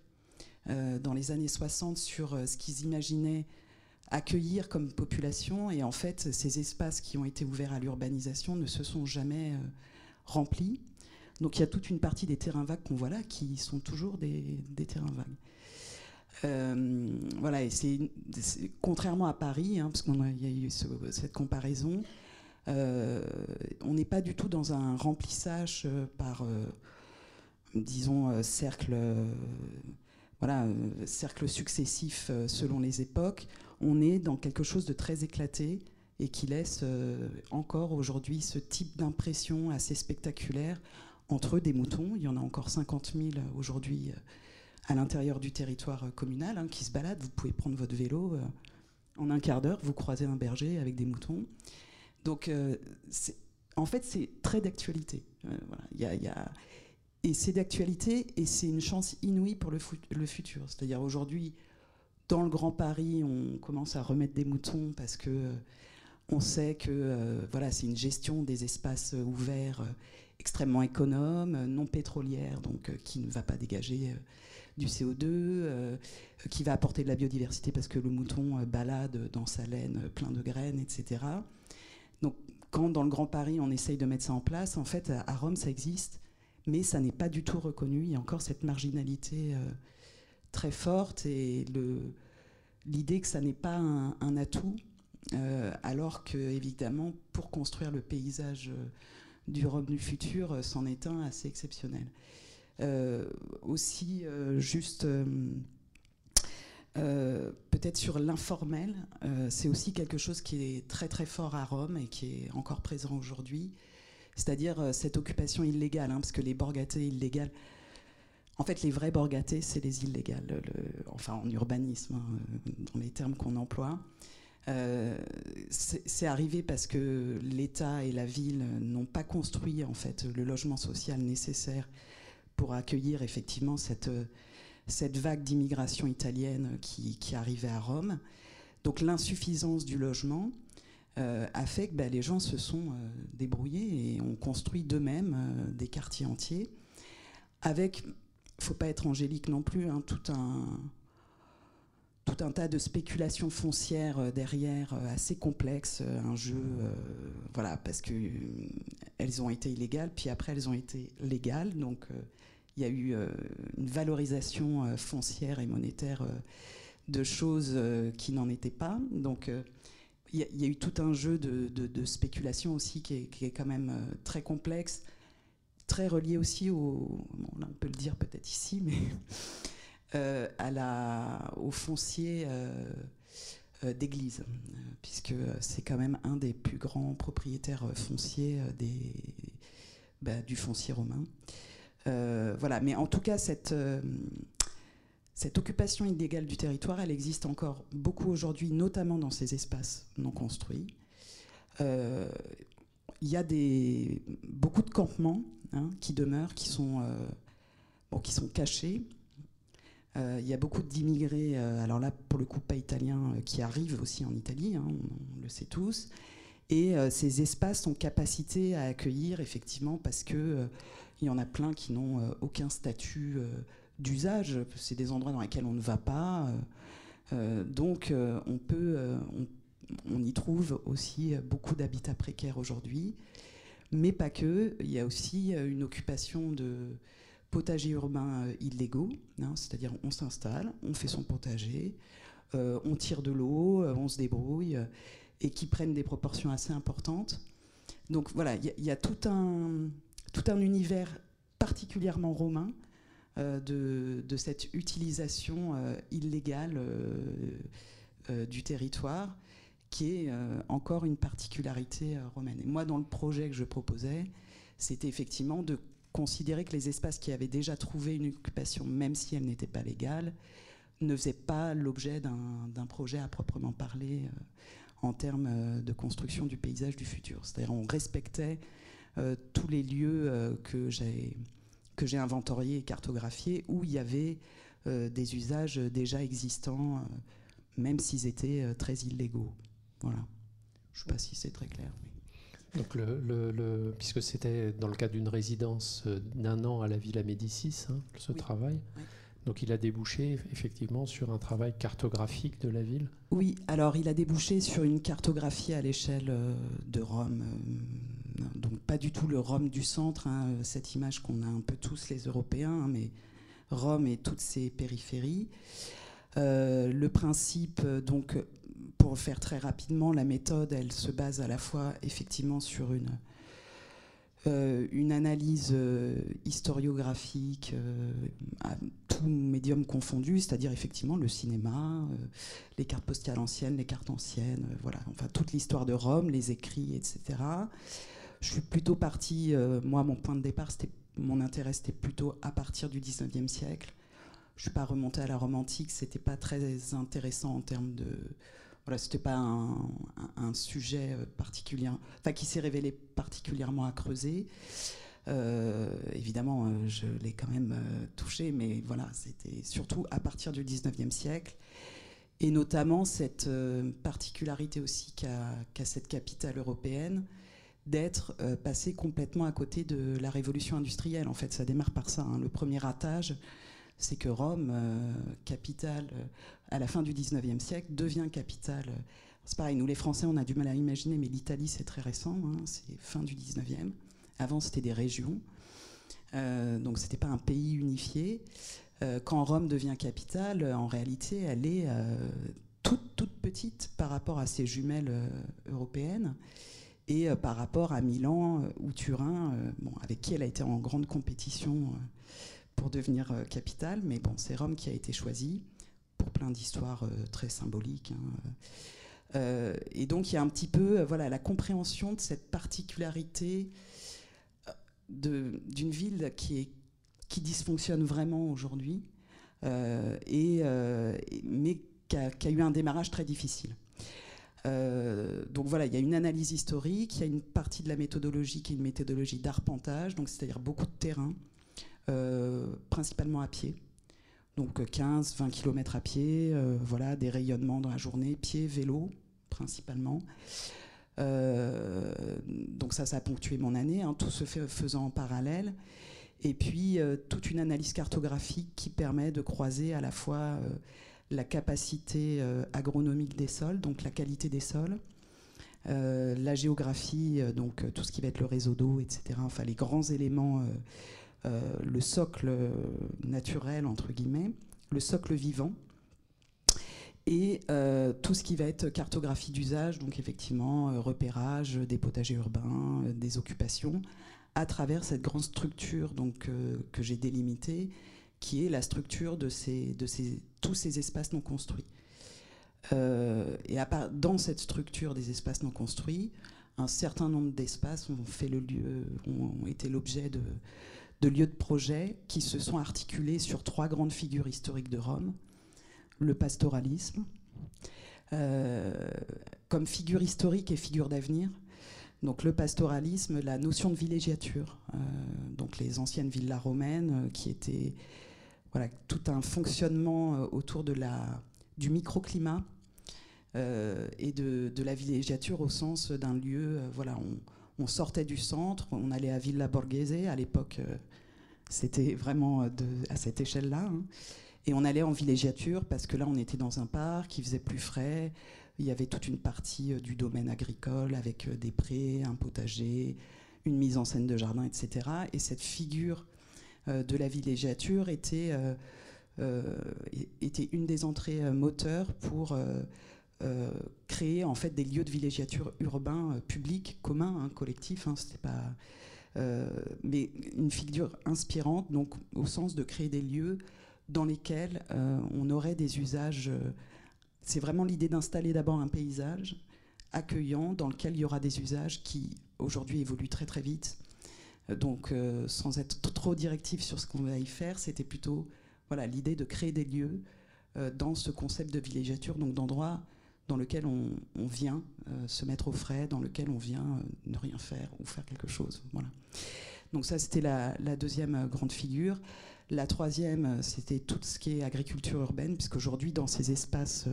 euh, dans les années 60 sur euh, ce qu'ils imaginaient accueillir comme population. Et en fait, ces espaces qui ont été ouverts à l'urbanisation ne se sont jamais remplis. Donc il y a toute une partie des terrains vagues qu'on voit là qui sont toujours des, terrains vagues. Euh, voilà, et c'est contrairement à Paris, hein, parce qu'il y a eu cette comparaison, euh, on n'est pas du tout dans un remplissage euh, par, disons, cercle, voilà, cercle successif selon les époques. On est dans quelque chose de très éclaté et qui laisse encore aujourd'hui ce type d'impression assez spectaculaire entre eux des moutons. Il y en a encore 50 000 aujourd'hui euh, à l'intérieur du territoire euh, communal hein, qui se baladent. Vous pouvez prendre votre vélo. Euh, en un quart d'heure, vous croisez un berger avec des moutons. Donc, en fait, c'est très d'actualité. Et c'est d'actualité et c'est une chance inouïe pour le, le futur. C'est-à-dire aujourd'hui, dans le Grand Paris, on commence à remettre des moutons parce que on sait que voilà, c'est une gestion des espaces ouverts extrêmement économe, non pétrolière, donc euh, qui ne va pas dégager euh, du CO2, euh, qui va apporter de la biodiversité parce que le mouton balade dans sa laine plein de graines, etc. Donc quand dans le Grand Paris on essaye de mettre ça en place, en fait à Rome ça existe, mais ça n'est pas du tout reconnu. Il y a encore cette marginalité très forte et l'idée que ça n'est pas un, atout, alors que évidemment pour construire le paysage du Rome du futur euh, c'en est un assez exceptionnel. Euh, aussi, euh, juste peut-être sur l'informel, c'est aussi quelque chose qui est très très fort à Rome et qui est encore présent aujourd'hui, c'est-à-dire cette occupation illégale, hein, parce que les borgatés illégales, en fait les vrais borgatés, c'est les illégales, enfin en urbanisme, hein, dans les termes qu'on emploie. Euh, c'est arrivé parce que l'État et la ville n'ont pas construit en fait le logement social nécessaire pour accueillir effectivement cette, cette vague d'immigration italienne qui, arrivait à Rome. Donc l'insuffisance du logement euh, a fait que bah, les gens se sont euh, débrouillés et ont construit d'eux-mêmes des quartiers entiers avec, faut pas être angélique non plus, hein, tout un tout un tas de spéculations foncières euh, derrière, euh, assez complexes, euh, un jeu, voilà, parce que elles ont été illégales, puis après elles ont été légales, donc il y a eu une valorisation foncière et monétaire de choses qui n'en étaient pas, donc il y, a eu tout un jeu de, spéculation aussi qui est, qui est, quand même très complexe, très relié aussi au, on peut le dire peut-être ici, mais euh, à au foncier euh, euh, d'église, puisque c'est quand même un des plus grands propriétaires fonciers des, bah, du foncier romain. voilà, mais en tout cas, cette, occupation illégale du territoire, elle existe encore beaucoup aujourd'hui, notamment dans ces espaces non construits. Il y a beaucoup de campements hein, qui demeurent, qui sont, qui sont cachés, euh, il y a beaucoup d'immigrés, euh, alors là pour le coup pas italiens, euh, qui arrivent aussi en Italie, hein, on, le sait tous. Et ces espaces ont capacité à accueillir effectivement parce que il y en a plein qui n'ont aucun statut d'usage. C'est des endroits dans lesquels on ne va pas. donc on peut, on, y trouve aussi beaucoup d'habitats précaires aujourd'hui, mais pas que. Il y a aussi une occupation de potagers urbains euh, illégaux, hein, c'est-à-dire on s'installe, on fait son potager, euh, on tire de l'eau, euh, on se débrouille, et qui prennent des proportions assez importantes. Donc voilà, il y, a tout un, tout un univers particulièrement romain de, de, cette utilisation illégale du territoire qui est encore une particularité romaine. Et moi, dans le projet que je proposais, c'était effectivement de considérer que les espaces qui avaient déjà trouvé une occupation, même si elle n'était pas légale, ne faisaient pas l'objet d'un projet à proprement parler euh, en termes euh, de construction du paysage du futur. C'est-à-dire on respectait euh, tous les lieux que j'ai que j'ai inventoriés et cartographiés où il y avait des usages déjà existants, même s'ils étaient très illégaux. Voilà. Je ne sais pas si c'est très clair. Donc le, puisque c'était dans le cadre d'une résidence euh, d'un an à la Villa Médicis, hein, ce travail. Donc il a débouché effectivement sur un travail cartographique de la ville Oui, alors il a débouché sur une cartographie à l'échelle euh, de Rome. Euh, donc pas du tout le Rome du centre, hein, cette image qu'on a un peu tous les Européens, hein, mais Rome et toutes ses périphéries. Euh, le principe, donc, pour faire très rapidement, la méthode, elle se base à la fois effectivement sur une, euh, une analyse euh, historiographique euh, à tout médium confondu, c'est-à-dire effectivement le cinéma, les cartes postales anciennes, les cartes anciennes, voilà, enfin toute l'histoire de Rome, les écrits, etc. Je suis plutôt partie, moi mon point de départ, c'était mon intérêt c'était plutôt à partir du 19e siècle. Je suis pas remontée à la Rome antique, c'était pas très intéressant en termes de voilà, c'était pas un, sujet euh, particulier, enfin qui s'est révélé particulièrement à creuser. Euh, évidemment, euh, je l'ai quand même touché, mais voilà, c'était surtout à partir du 19e siècle, et notamment cette particularité aussi qu'a cette capitale européenne d'être passée complètement à côté de la révolution industrielle. En fait, ça démarre par ça. Hein. Le premier ratage, c'est que Rome, capitale à la fin du 19e siècle, devient capitale. C'est pareil, nous les Français, on a du mal à imaginer, mais l'Italie, c'est très récent, hein, c'est fin du 19e. Avant, c'était des régions, euh, donc c'était pas un pays unifié. Euh, quand Rome devient capitale, en réalité, elle est euh, toute, toute petite par rapport à ses jumelles européennes et par rapport à Milan ou Turin, avec qui elle a été en grande compétition pour devenir capitale, mais bon, c'est Rome qui a été choisie plein d'histoires euh, très symboliques. Hein. Euh, et donc il y a un petit peu euh, voilà, la compréhension de cette particularité d'une ville qui, est, qui dysfonctionne vraiment aujourd'hui, et, mais qui a, eu un démarrage très difficile. donc voilà, il y a une analyse historique, il y a une partie de la méthodologie qui est une méthodologie d'arpentage, c'est-à-dire beaucoup de terrain, principalement à pied. Donc 15-20 km à pied, euh, voilà, des rayonnements dans la journée, pied, vélo principalement. Euh, donc ça, ça a ponctué mon année, hein, tout se faisant en parallèle. Et puis euh, toute une analyse cartographique qui permet de croiser à la fois la capacité agronomique des sols, donc la qualité des sols, la géographie, donc tout ce qui va être le réseau d'eau, etc. Enfin les grands éléments le socle naturel, entre guillemets, le socle vivant, et euh, tout ce qui va être cartographie d'usage, donc effectivement euh, repérage des potagers urbains, des occupations, à travers cette grande structure donc, que j'ai délimitée, qui est la structure de, ces, de ces, tous ces espaces non construits. et à part, dans cette structure des espaces non construits, un certain nombre d'espaces ont, fait ont été l'objet de, de lieux de projet qui se sont articulés sur trois grandes figures historiques de Rome. Le pastoralisme, euh, comme figure historique et figure d'avenir. Donc le pastoralisme, la notion de villégiature, euh, donc les anciennes villas romaines euh, qui étaient voilà, tout un fonctionnement autour de la, du microclimat et de, la villégiature au sens d'un lieu, voilà, on sortait du centre, on allait à Villa Borghese, à l'époque euh, c'était vraiment à cette échelle-là, hein. et on allait en villégiature parce que là on était dans un parc qui faisait plus frais, il y avait toute une partie euh, du domaine agricole avec euh, des prés, un potager, une mise en scène de jardin, etc. Et cette figure de la villégiature était, était une des entrées moteurs pour euh, créer en fait des lieux de villégiature urbains euh, publics, communs, hein, collectifs. Hein, c'était pas, euh, mais une figure inspirante, donc au sens de créer des lieux dans lesquels on aurait des usages. c'est vraiment l'idée d'installer d'abord un paysage accueillant dans lequel il y aura des usages qui aujourd'hui évoluent très très vite. Donc, sans être trop directif sur ce qu'on va y faire, c'était plutôt voilà l'idée de créer des lieux dans ce concept de villégiature, donc d'endroits dans lequel on, vient euh, se mettre au frais, dans lequel on vient euh, ne rien faire ou faire quelque chose. Voilà. Donc ça, c'était la, deuxième euh, grande figure. La troisième, c'était tout ce qui est agriculture urbaine, puisqu'aujourd'hui, dans ces espaces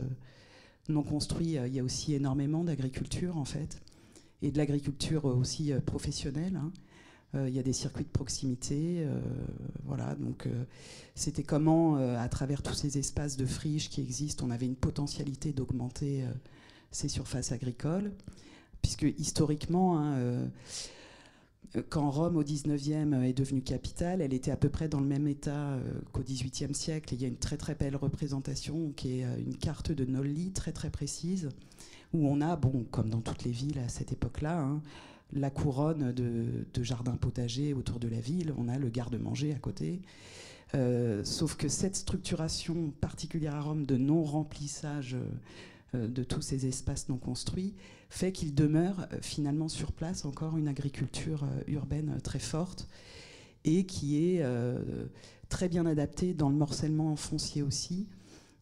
non construits, il y a aussi énormément d'agriculture, en fait, et de l'agriculture aussi professionnelle. Hein. Il y a des circuits de proximité. voilà, donc c'était comment, à travers tous ces espaces de friche qui existent, on avait une potentialité d'augmenter ces surfaces agricoles, puisque historiquement, hein, quand Rome au 19e est devenue capitale, elle était à peu près dans le même état qu'au 18e siècle. il y a une très très belle représentation qui est une carte de Nolli très très précise, où on a, bon, comme dans toutes les villes à cette époque-là, hein, la couronne de, jardins potagers autour de la ville, on a le garde-manger à côté. Euh, sauf que cette structuration particulière à Rome de non-remplissage euh, de tous ces espaces non construits fait qu'il demeure euh, finalement sur place encore une agriculture urbaine très forte et qui est très bien adaptée dans le morcellement foncier aussi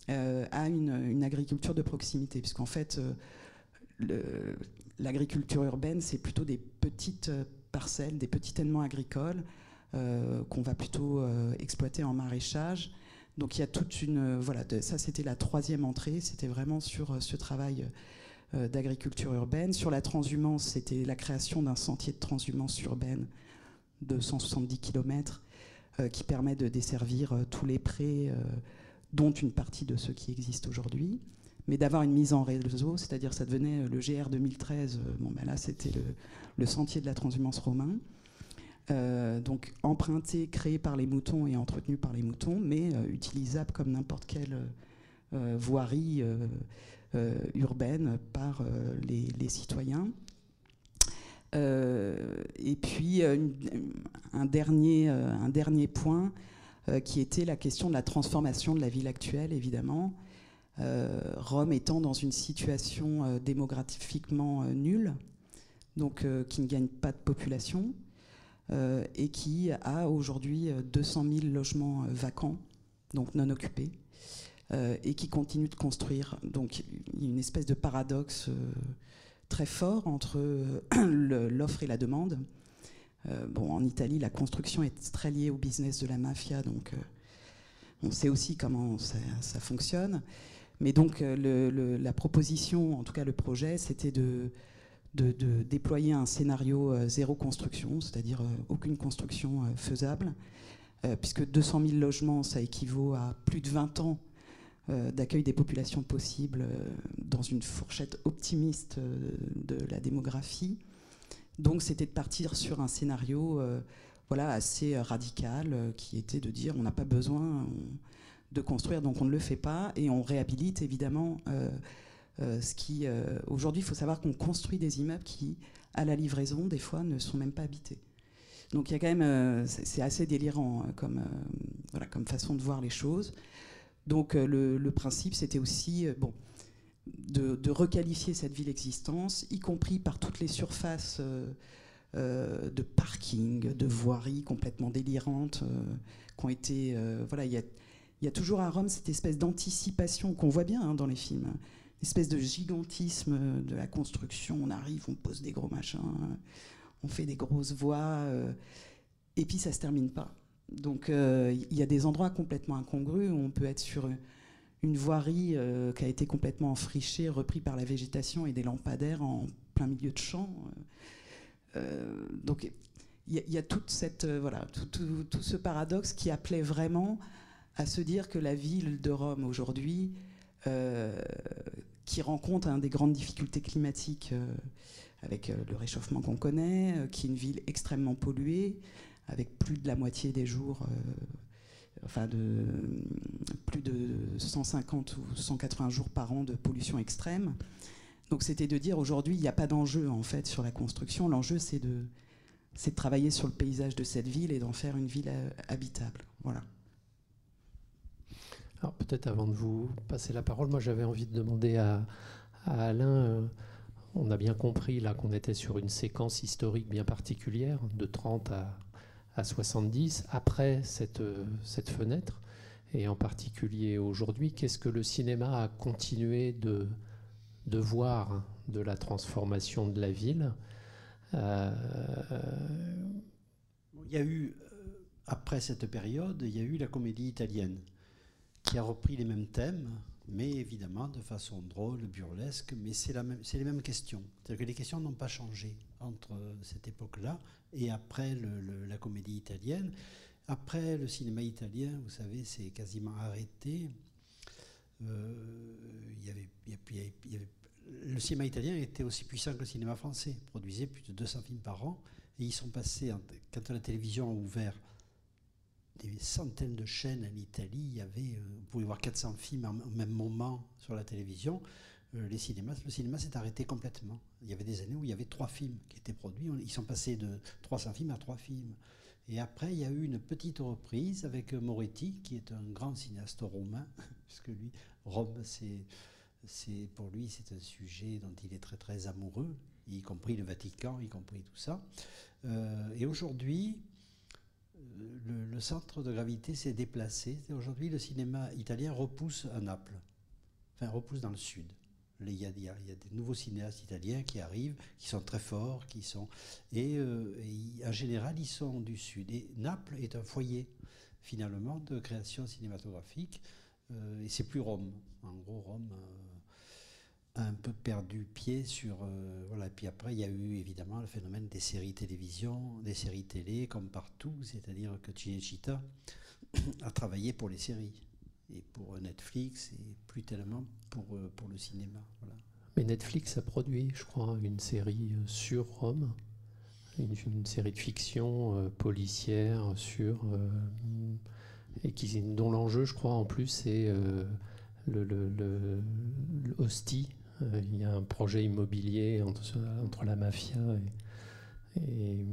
à une, agriculture de proximité, puisqu'en fait l'agriculture urbaine, c'est plutôt des petites euh, parcelles, des petits ténements agricoles euh, qu'on va plutôt euh, exploiter en maraîchage. Donc il y a toute une... voilà, ça c'était la troisième entrée, c'était vraiment sur ce travail d'agriculture urbaine. Sur la transhumance, c'était la création d'un sentier de transhumance urbaine de 170 km qui permet de desservir tous les prés, dont une partie de ceux qui existent aujourd'hui mais d'avoir une mise en réseau, c'est-à-dire ça devenait euh, le GR 2013, euh, bon ben là c'était le, sentier de la transhumance romain, euh, donc emprunté, créé par les moutons et entretenu par les moutons, mais utilisable comme n'importe quelle voirie urbaine par les, citoyens. et puis un, dernier, un dernier point qui était la question de la transformation de la ville actuelle, évidemment. Euh, Rome étant dans une situation euh, démographiquement euh, nulle, donc qui ne gagne pas de population, et qui a aujourd'hui 200 000 logements vacants, donc non occupés, et qui continue de construire. Donc il y a une espèce de paradoxe très fort entre [clears throat] l'offre et la demande. bon, en Italie, la construction est très liée au business de la mafia, donc on sait aussi comment ça fonctionne. Mais donc euh, la proposition, en tout cas le projet, c'était de, déployer un scénario euh, zéro construction, c'est-à-dire euh, aucune construction faisable, puisque 200 000 logements, ça équivaut à plus de 20 ans d'accueil des populations possibles dans une fourchette optimiste de la démographie. Donc c'était de partir sur un scénario voilà, assez radical, qui était de dire on n'a pas besoin de construire, donc on ne le fait pas, et on réhabilite évidemment euh, euh, ce qui... Euh, aujourd'hui, il faut savoir qu'on construit des immeubles qui, à la livraison, des fois, ne sont même pas habités. Donc il y a quand même... c'est assez délirant comme, voilà, comme façon de voir les choses. Donc le, principe, c'était aussi... bon, de, requalifier cette ville existence, y compris par toutes les surfaces de parking, de voiries complètement délirantes, qui ont été. voilà, il y a il y a toujours à Rome cette espèce d'anticipation qu'on voit bien hein, dans les films. Une espèce de gigantisme de la construction. On arrive, on pose des gros machins, on fait des grosses voies, euh, et puis ça se termine pas. Donc euh, il y a des endroits complètement incongrus où on peut être sur une voirie euh, qui a été complètement enfrichée, repris par la végétation et des lampadaires en plein milieu de champ. donc il y, a toute cette voilà tout, ce paradoxe qui appelait vraiment à se dire que la ville de Rome aujourd'hui, euh, qui rencontre des grandes difficultés climatiques euh, avec euh, le réchauffement qu'on connaît, qui est une ville extrêmement polluée, avec plus de la moitié des jours, enfin de plus de 150 ou 180 jours par an de pollution extrême. Donc c'était de dire aujourd'hui il n'y a pas d'enjeu en fait sur la construction. L'enjeu c'est de c'est de travailler sur le paysage de cette ville et d'en faire une ville habitable. Voilà. Alors peut-être avant de vous passer la parole, moi j'avais envie de demander à, Alain, euh, on a bien compris là qu'on était sur une séquence historique bien particulière, de 30 à, 70, après cette, cette fenêtre, et en particulier aujourd'hui, qu'est-ce que le cinéma a continué de, de voir de la transformation de la ville euh, Il y a eu, euh, après cette période, il y a eu la comédie italienne qui a repris les mêmes thèmes, mais évidemment de façon drôle, burlesque, mais c'est les mêmes questions. C'est-à-dire que les questions n'ont pas changé entre cette époque-là et après la comédie italienne. Après le cinéma italien, vous savez, c'est quasiment arrêté. le cinéma italien était aussi puissant que le cinéma français, produisait plus de 200 films par an, et ils sont passés, quand la télévision a ouvert des centaines de chaînes en Italie. Il y avait, euh, vous pouvez voir 400 films au même moment sur la télévision. Euh, les cinémas, le cinéma s'est arrêté complètement. Il y avait des années où il y avait trois films qui étaient produits. Ils sont passés de 300 films à trois films. Et après, il y a eu une petite reprise avec Moretti, qui est un grand cinéaste romain, [laughs] puisque lui, Rome, c'est, pour lui, c'est un sujet dont il est très très amoureux, y compris le Vatican, y compris tout ça. Euh, et aujourd'hui, le, centre de gravité s'est déplacé. Aujourd'hui, le cinéma italien repousse à Naples, enfin repousse dans le sud. Il y, a, des nouveaux cinéastes italiens qui arrivent, qui sont très forts, qui sont et, euh, en général ils sont du sud. Et Naples est un foyer finalement de création cinématographique euh, et c'est plus Rome. En gros, Rome. Euh, un peu perdu pied sur. Euh, voilà. Puis après, il y a eu évidemment le phénomène des séries télévision, des séries télé, comme partout. C'est-à-dire que Cinecittà [coughs] a travaillé pour les séries. Et pour Netflix, et plus tellement pour, euh, pour le cinéma. Mais Netflix a produit, je crois, une série euh, sur Rome. Une, série de fiction policière sur. et qui, dont l'enjeu, je crois, en plus, c'est. le, le, le, hostie euh, il y a un projet immobilier entre, la mafia et.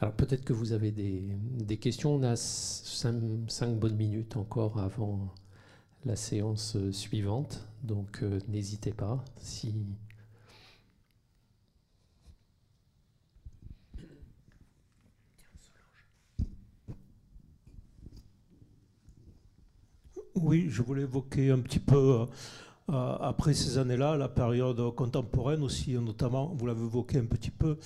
alors peut-être que vous avez des, questions. On a cinq, bonnes minutes encore avant la séance suivante, donc euh, n'hésitez pas. Oui, je voulais évoquer un petit peu euh, euh, après ces années-là, la période contemporaine aussi, notamment, vous l'avez évoqué un petit peu,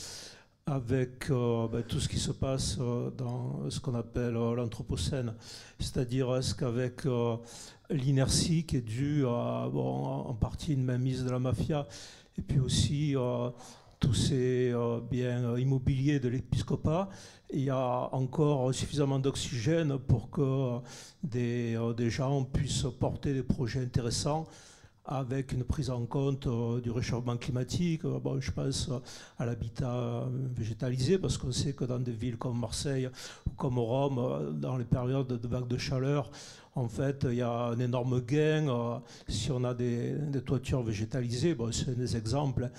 avec euh, ben, tout ce qui se passe euh, dans ce qu'on appelle l'Anthropocène, c'est-à-dire est-ce qu'avec l'inertie qui est due à, en partie une mainmise de la mafia, et puis aussi tous ces biens immobiliers de l'épiscopat, il y a encore suffisamment d'oxygène pour que des gens puissent porter des projets intéressants avec une prise en compte euh, du réchauffement climatique. Euh, bon, je pense à l'habitat euh, végétalisé, parce qu'on sait que dans des villes comme Marseille ou comme Rome, dans les périodes de vagues de chaleur, en fait, il y a un énorme gain si on a des, toitures végétalisées. Bon, c'est des exemples.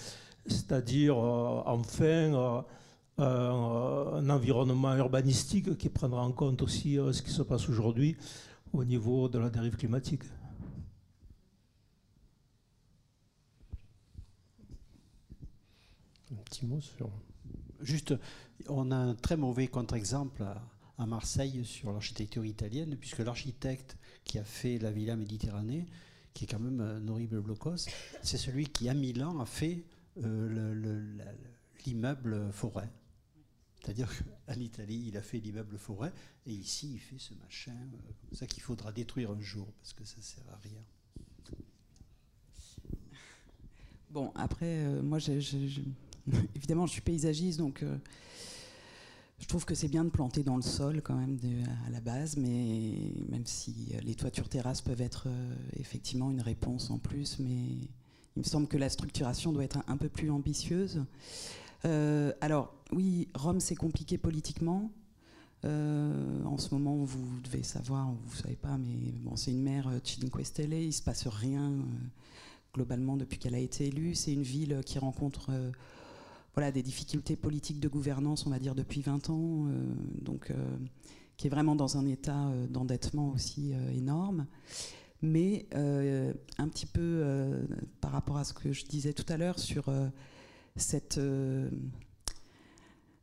C'est-à-dire, enfin, un environnement urbanistique qui prendra en compte aussi ce qui se passe aujourd'hui au niveau de la dérive climatique. Petit mot sur. Juste, on a un très mauvais contre-exemple à, Marseille sur l'architecture italienne, puisque l'architecte qui a fait la Villa Méditerranée, qui est quand même un horrible blocos, c'est celui qui, à Milan, a fait euh, l'immeuble forêt. C'est-à-dire qu'en Italie, il a fait l'immeuble forêt, et ici, il fait ce machin, euh, comme ça qu'il faudra détruire un jour, parce que ça ne sert à rien. Bon, après, euh, moi, j'ai [laughs] évidemment, je suis paysagiste, donc euh, je trouve que c'est bien de planter dans le sol quand même à la base, mais même si euh, les toitures terrasses peuvent être euh, effectivement une réponse en plus, mais il me semble que la structuration doit être un, peu plus ambitieuse. alors, oui, Rome, c'est compliqué politiquement. en ce moment, vous devez savoir, vous ne savez pas, mais bon, c'est une maire Cinque Stelle, il ne se passe rien globalement depuis qu'elle a été élue. C'est une ville qui rencontre voilà, des difficultés politiques de gouvernance, on va dire, depuis 20 ans, euh, donc, euh, qui est vraiment dans un état euh, d'endettement aussi énorme. Mais un petit peu par rapport à ce que je disais tout à l'heure sur cette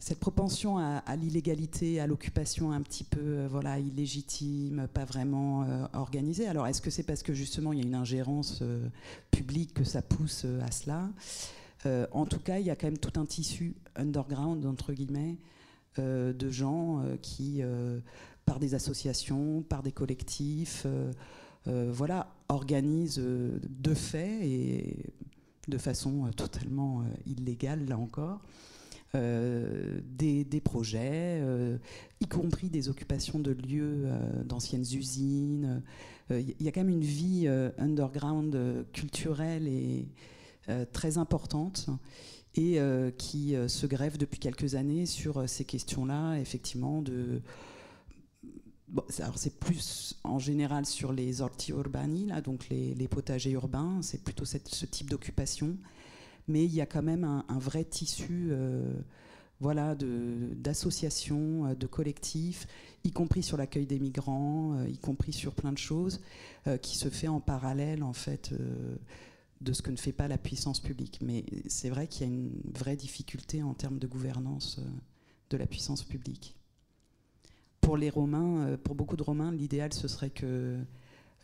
cette propension à, l'illégalité, à l'occupation un petit peu voilà, illégitime, pas vraiment organisée. Alors est-ce que c'est parce que justement il y a une ingérence publique que ça pousse à cela? Euh, en tout cas, il y a quand même tout un tissu underground, entre guillemets, euh, de gens euh, qui, par des associations, par des collectifs, voilà, organise de fait et de façon totalement illégale, là encore, des, des, projets, y compris des occupations de lieux d'anciennes usines. Il y a quand même une vie underground culturelle et très importante et euh, qui euh, se grève depuis quelques années sur euh, ces questions-là, effectivement, de. alors c'est plus en général sur les orti urbani, là, donc les, potagers urbains, c'est plutôt ce type d'occupation, mais il y a quand même un, vrai tissu voilà, d'associations, de, de, collectifs, y compris sur l'accueil des migrants, y compris sur plein de choses, qui se fait en parallèle en fait de ce que ne fait pas la puissance publique. Mais c'est vrai qu'il y a une vraie difficulté en termes de gouvernance euh, de la puissance publique. Pour les Romains, euh, pour beaucoup de Romains, l'idéal ce serait que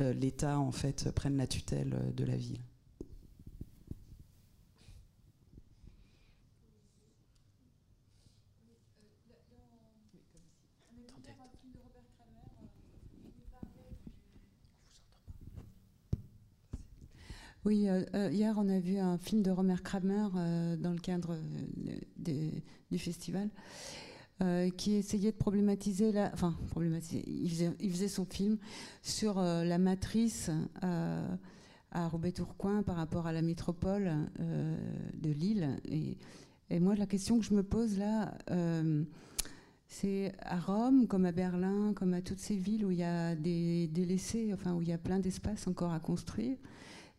euh, l'État en fait prenne la tutelle de la ville. Oui, euh, euh, hier on a vu un film de Romer Kramer euh, dans le cadre du festival qui essayait de problématiser la, enfin problématiser, il faisait, son film sur la matrice à Roubaix-Tourcoing par rapport à la métropole de Lille. Et, et, moi la question que je me pose là, c'est à Rome, comme à Berlin, comme à toutes ces villes où il y a des délaissés, enfin où il y a plein d'espaces encore à construire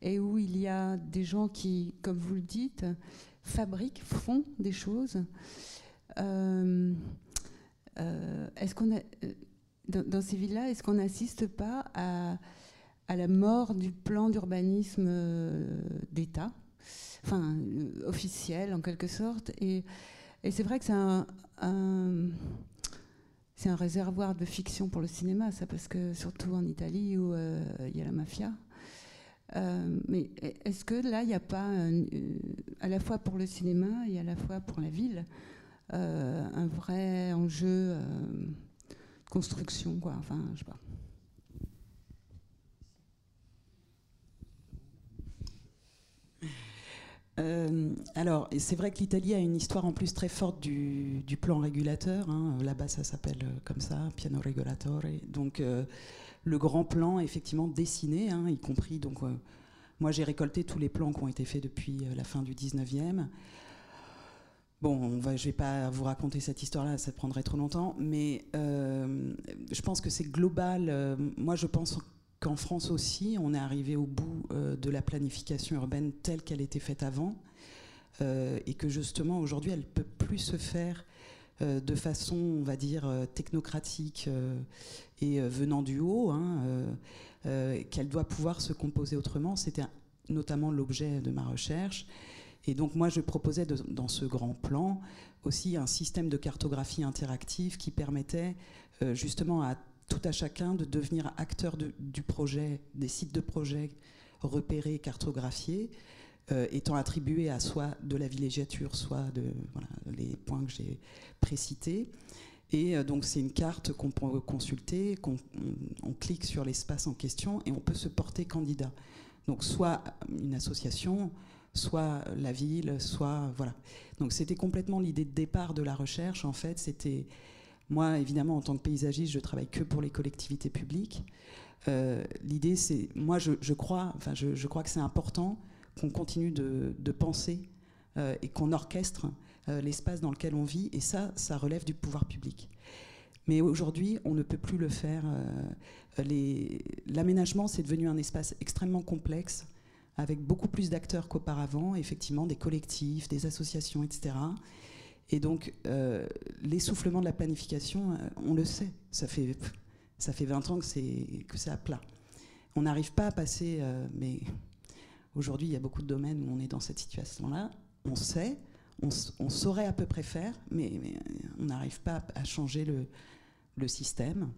et où il y a des gens qui, comme vous le dites, fabriquent, font des choses. Euh, euh, est-ce qu'on euh, dans, ces villes-là, est-ce qu'on n'assiste pas à, la mort du plan d'urbanisme d'État, enfin officiel en quelque sorte? Et, c'est vrai que c'est un réservoir de fiction pour le cinéma, ça, parce que surtout en Italie où il y a la mafia. Euh, mais est-ce que là, il n'y a pas, euh, à la fois pour le cinéma et à la fois pour la ville, euh, un vrai enjeu construction, quoi Enfin, je sais pas. alors, c'est vrai que l'Italie a une histoire en plus très forte du, plan régulateur. Hein. Là-bas, ça s'appelle comme ça, piano regolatore. Donc, le grand plan effectivement dessiné, hein, y compris donc euh, moi j'ai récolté tous les plans qui ont été faits depuis euh, la fin du 19e. Bon, je ne vais pas vous raconter cette histoire-là, ça prendrait trop longtemps, mais euh, je pense que c'est global. moi, je pense qu'en France aussi, on est arrivé au bout de la planification urbaine telle qu'elle était faite avant, et que justement aujourd'hui, elle ne peut plus se faire de façon, on va dire, euh, technocratique euh, et venant du haut, hein, qu'elle doit pouvoir se composer autrement. C'était notamment l'objet de ma recherche. Et donc moi, je proposais dans ce grand plan aussi un système de cartographie interactive qui permettait justement à tout à chacun de devenir acteur du projet, des sites de projet repérés, cartographiés, euh, étant attribué à soit de la villégiature, soit de les points que j'ai précités. Et euh, donc c'est une carte qu'on peut consulter, qu'on on, clique sur l'espace en question et on peut se porter candidat. Donc soit une association, soit la ville, soit voilà. Donc c'était complètement l'idée de départ de la recherche. En fait, c'était moi évidemment en tant que paysagiste, je travaille que pour les collectivités publiques. Euh, l'idée c'est moi je, crois, enfin je crois que c'est important qu'on continue de, penser euh, et qu'on orchestre euh, l'espace dans lequel on vit. Et ça, ça relève du pouvoir public. Mais aujourd'hui, on ne peut plus le faire. Euh, l'aménagement, c'est devenu un espace extrêmement complexe, avec beaucoup plus d'acteurs qu'auparavant, effectivement, des collectifs, des associations, etc. Et donc, l'essoufflement de la planification, on le sait, ça fait, ça fait 20 ans que c'est à plat. On n'arrive pas à passer, mais Aujourd'hui, il y a beaucoup de domaines où on est dans cette situation-là. On sait, on, saurait à peu près faire, mais, on n'arrive pas à, changer le, système.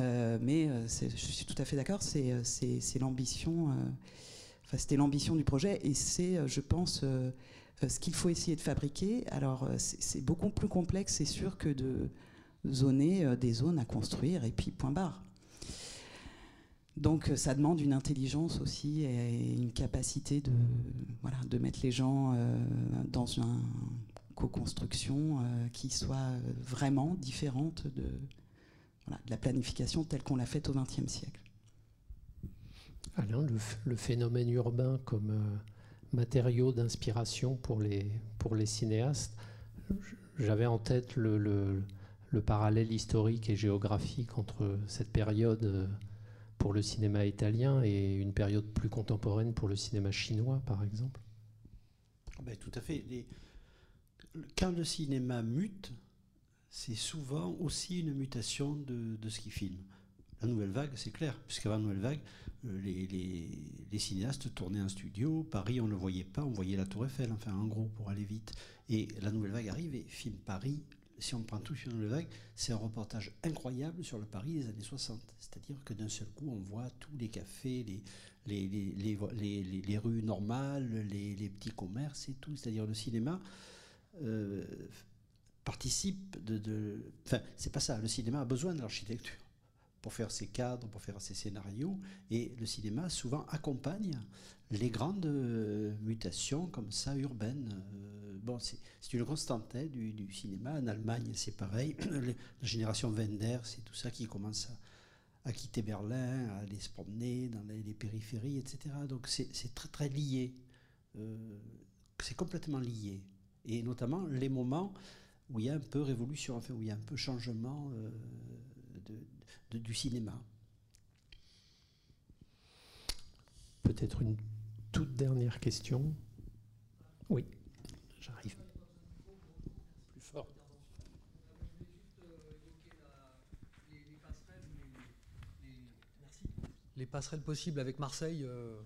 Euh, mais euh, je suis tout à fait d'accord, c'est euh, l'ambition. c'était l'ambition du projet, et c'est, je pense, ce qu'il faut essayer de fabriquer. Alors, c'est beaucoup plus complexe, c'est sûr, que de zoner des zones à construire, et puis point barre. Donc ça demande une intelligence aussi et une capacité de, voilà, de mettre les gens dans une co-construction qui soit vraiment différente de, la planification telle qu'on l'a faite au XXe siècle. Alain, le, phénomène urbain comme euh, matériau d'inspiration pour les, pour les cinéastes, j'avais en tête le, le, parallèle historique et géographique entre cette période euh, pour le cinéma italien et une période plus contemporaine pour le cinéma chinois, par exemple. Ben, tout à fait. Les, quand le cinéma mute, c'est souvent aussi une mutation de, ce qu'il filme. La nouvelle vague, c'est clair, puisqu'avant la nouvelle vague, euh, les, cinéastes tournaient en studio. Paris, on ne le voyait pas, on voyait la Tour Eiffel, enfin en gros, pour aller vite. Et la nouvelle vague arrive et filme Paris. Si on prend tout sur nouvelle vague, c'est un reportage incroyable sur le Paris des années 60. C'est-à-dire que d'un seul coup, on voit tous les cafés, les, les, rues normales, les, petits commerces et tout. C'est-à-dire le cinéma. Euh, participe de. Enfin, c'est pas ça. Le cinéma a besoin de l'architecture pour faire ses cadres, pour faire ses scénarios. Et le cinéma souvent accompagne les grandes euh, mutations comme ça urbaines. Euh, bon, c'est une constante hein, du, cinéma. En Allemagne, c'est pareil. [clears throat] la génération Wenders, c'est tout ça qui commence à, quitter Berlin, à aller se promener dans les, périphéries, etc. Donc c'est très très lié. Euh, c'est complètement lié. Et notamment les moments où il y a un peu révolution, où il y a un peu changement du cinéma. Peut-être une toute dernière question. Oui, j'arrive. Plus fort. Les passerelles possibles avec Marseille, euh,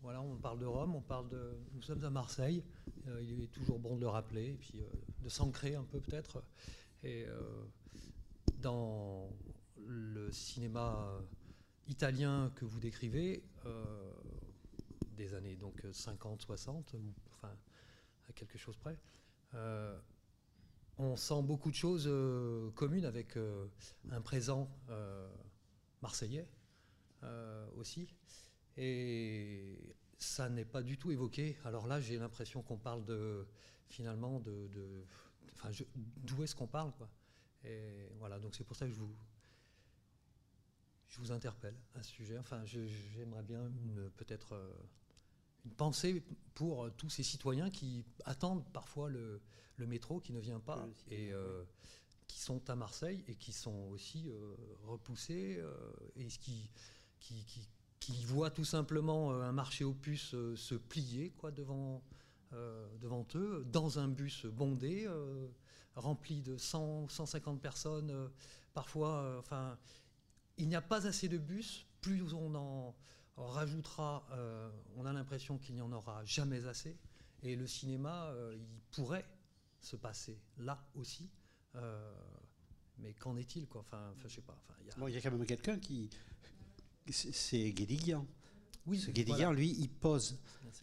voilà, on parle de Rome, on parle de. Nous sommes à Marseille. Euh, il est toujours bon de le rappeler et puis euh, de s'ancrer un peu peut-être. Et dans le cinéma euh, italien que vous décrivez, euh, des années donc 50, 60, ou, enfin à quelque chose près, euh, on sent beaucoup de choses communes avec un présent marseillais aussi. Et ça n'est pas du tout évoqué. Alors là, j'ai l'impression qu'on parle de finalement de, d'où est-ce qu'on parle quoi? Et voilà, donc c'est pour ça que je vous je vous interpelle à ce sujet. Enfin, j'aimerais bien peut-être euh, une pensée pour euh, tous ces citoyens qui attendent parfois le, métro qui ne vient pas et euh, qui sont à Marseille et qui sont aussi repoussés et qui, qui, qui, voient tout simplement un marché aux puces se plier quoi, devant, devant eux dans un bus bondé rempli de 100, 150 personnes, parfois, enfin, il n'y a pas assez de bus, plus on en rajoutera, euh, on a l'impression qu'il n'y en aura jamais assez. Et le cinéma, euh, il pourrait se passer là aussi. Euh, mais qu'en est-il quoi? Enfin, je sais pas. il, y a... quand même quelqu'un qui. C'est Guédiguian. Oui, Ce Guédiguian, lui, il pose.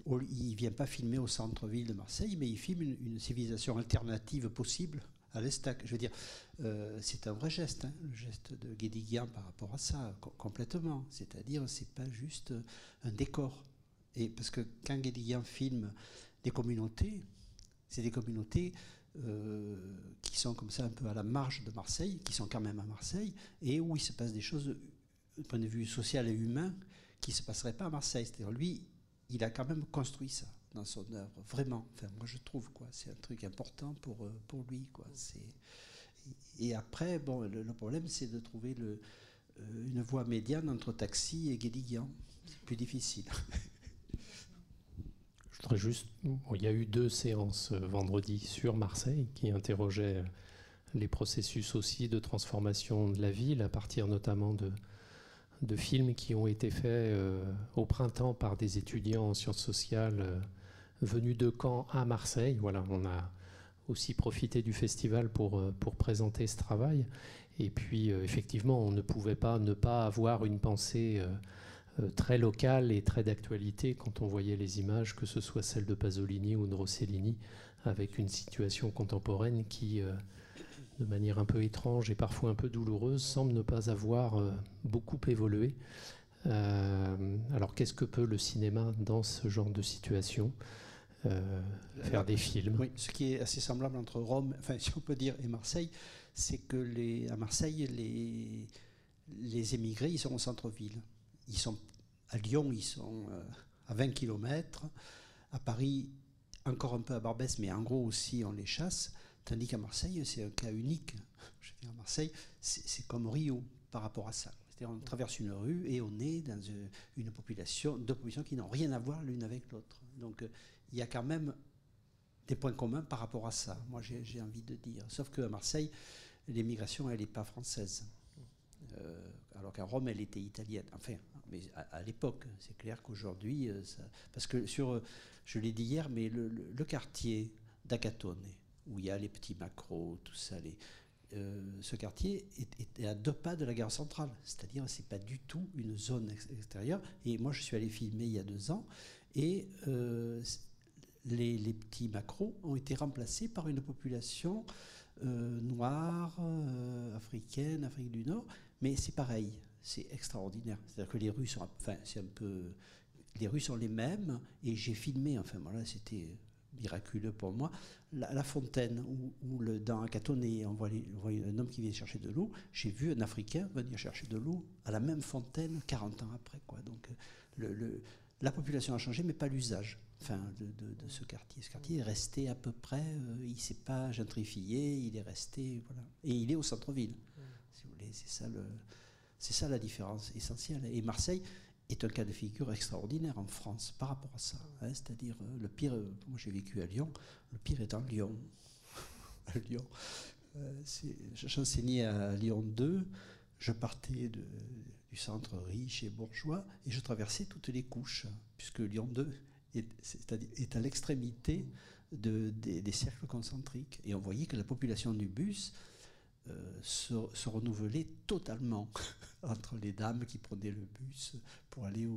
Il ne vient pas filmer au centre-ville de Marseille, mais il filme une civilisation alternative possible Je veux dire, euh, c'est un vrai geste, hein, le geste de Guédiguian par rapport à ça, complètement. C'est-à-dire, c'est pas juste un décor. Et parce que quand Guédiguian filme des communautés, c'est des communautés euh, qui sont comme ça un peu à la marge de Marseille, qui sont quand même à Marseille, et où il se passe des choses, du point de vue social et humain, qui ne se passeraient pas à Marseille. C'est-à-dire, lui, il a quand même construit ça dans son œuvre, vraiment. Enfin, moi, je trouve quoi, c'est un truc important pour euh, pour lui, quoi. C'est et après, bon, le, problème, c'est de trouver le, euh, une voie médiane entre Taxi et Guédiguian. C'est plus difficile. [laughs] Je voudrais juste. il y a eu deux séances euh, vendredi sur Marseille qui interrogeaient les processus aussi de transformation de la ville à partir notamment de, de films qui ont été faits au printemps par des étudiants en sciences sociales venu de Caen à Marseille. Voilà, on a aussi profité du festival pour, euh, pour présenter ce travail. Et puis, euh, effectivement, on ne pouvait pas ne pas avoir une pensée euh, très locale et très d'actualité quand on voyait les images, que ce soit celle de Pasolini ou de Rossellini, avec une situation contemporaine qui, de manière un peu étrange et parfois un peu douloureuse, semble ne pas avoir beaucoup évolué. alors qu'est-ce que peut le cinéma dans ce genre de situation? Faire des films Oui, ce qui est assez semblable entre Rome, enfin [laughs] si on peut dire, et Marseille, c'est que les, à Marseille, les, les émigrés, ils sont au centre-ville. Ils sont à Lyon, ils sont à 20 km. À Paris, encore un peu à Barbès, mais en gros aussi on les chasse. Tandis qu'à Marseille, c'est un cas unique. Je veux dire, à Marseille, c'est comme Rio par rapport à ça. C'est-à-dire, on traverse une rue et on est dans une population, deux populations qui n'ont rien à voir l'une avec l'autre. Donc, euh, il y a quand même des points communs par rapport à ça, moi j'ai envie de dire. Sauf qu'à Marseille, l'immigration, elle n'est pas française. Euh, alors qu'à Rome, elle était italienne. Enfin, mais à, l'époque, c'est clair qu'aujourd'hui, euh, parce que sur, je l'ai dit hier, mais le, quartier d'Acatone, où il y a les petits macros, tout ça, les, euh, ce quartier est, à deux pas de la gare centrale, c'est-à-dire c'est pas du tout une zone extérieure. Et moi, je suis allé filmer il y a deux ans, et les, petits macros ont été remplacés par une population euh, noire, euh, africaine, Afrique du Nord, mais c'est pareil, c'est extraordinaire. C'est-à-dire que les rues sont, enfin, c'est un peu, les rues sont les mêmes, et j'ai filmé, enfin voilà, c'était miraculeux pour moi, la, fontaine où, le, dans un on voit, on voit un homme qui vient chercher de l'eau. J'ai vu un Africain venir chercher de l'eau à la même fontaine 40 ans après. Donc la population a changé, mais pas l'usage enfin, de, ce quartier. Ce quartier est resté à peu près, euh, il ne s'est pas gentrifié, il est resté, voilà. Et il est au centre-ville, si vous voulez. C'est ça, le, c'est ça la différence essentielle. Et Marseille est un cas de figure extraordinaire en France par rapport à ça. Hein. c'est-à-dire, euh, le pire, euh, moi j'ai vécu à Lyon, le pire est en Lyon. [laughs] à Lyon. j'enseignais à Lyon 2, je partais de, du centre riche et bourgeois et je traversais toutes les couches, puisque Lyon 2 est, à l'extrémité des, cercles concentriques. Et on voyait que la population du bus euh, se, renouvelait totalement [laughs] entre les dames qui prenaient le bus pour aller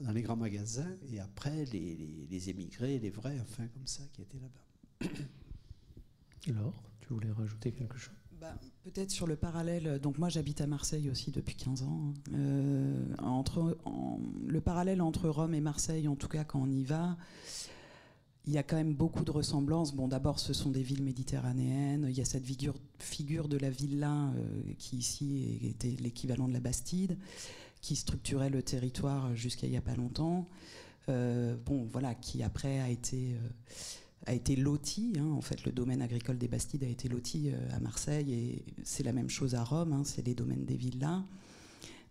dans les grands magasins et après les, émigrés, les vrais, enfin comme ça, qui étaient là-bas. [coughs] Alors, tu voulais rajouter quelque chose? Bah, peut-être sur le parallèle, donc moi j'habite à Marseille aussi depuis 15 ans. Hein. Euh, entre, le parallèle entre Rome et Marseille, en tout cas quand on y va, il y a quand même beaucoup de ressemblances. Bon, d'abord, ce sont des villes méditerranéennes. Il y a cette figure, de la villa euh, qui ici était l'équivalent de la Bastide, qui structurait le territoire jusqu'à il n'y a pas longtemps. Euh, bon, voilà, qui après a été a été loti. Hein, en fait, le domaine agricole des Bastides a été loti euh, à Marseille et c'est la même chose à Rome. Hein, c'est les domaines des villas.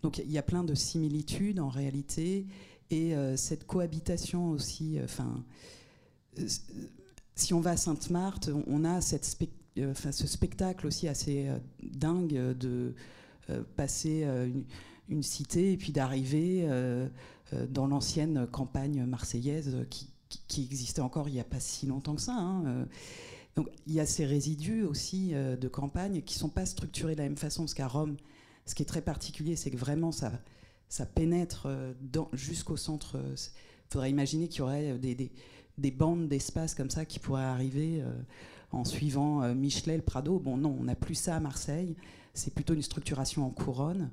Donc il y a plein de similitudes en réalité et euh, cette cohabitation aussi. Euh, enfin, si on va à Sainte-Marthe, on a cette ce spectacle aussi assez dingue de passer une, une, cité et puis d'arriver dans l'ancienne campagne marseillaise qui, qui, existait encore il n'y a pas si longtemps que ça. Hein, euh. Donc il y a ces résidus aussi euh, de campagne qui ne sont pas structurés de la même façon, parce qu'à Rome, ce qui est très particulier, c'est que vraiment ça, ça pénètre euh, jusqu'au centre. Il faudrait imaginer qu'il y aurait des, des, bandes d'espace comme ça qui pourraient arriver en suivant Michelet, le Prado. Bon, non, on n'a plus ça à Marseille. C'est plutôt une structuration en couronne.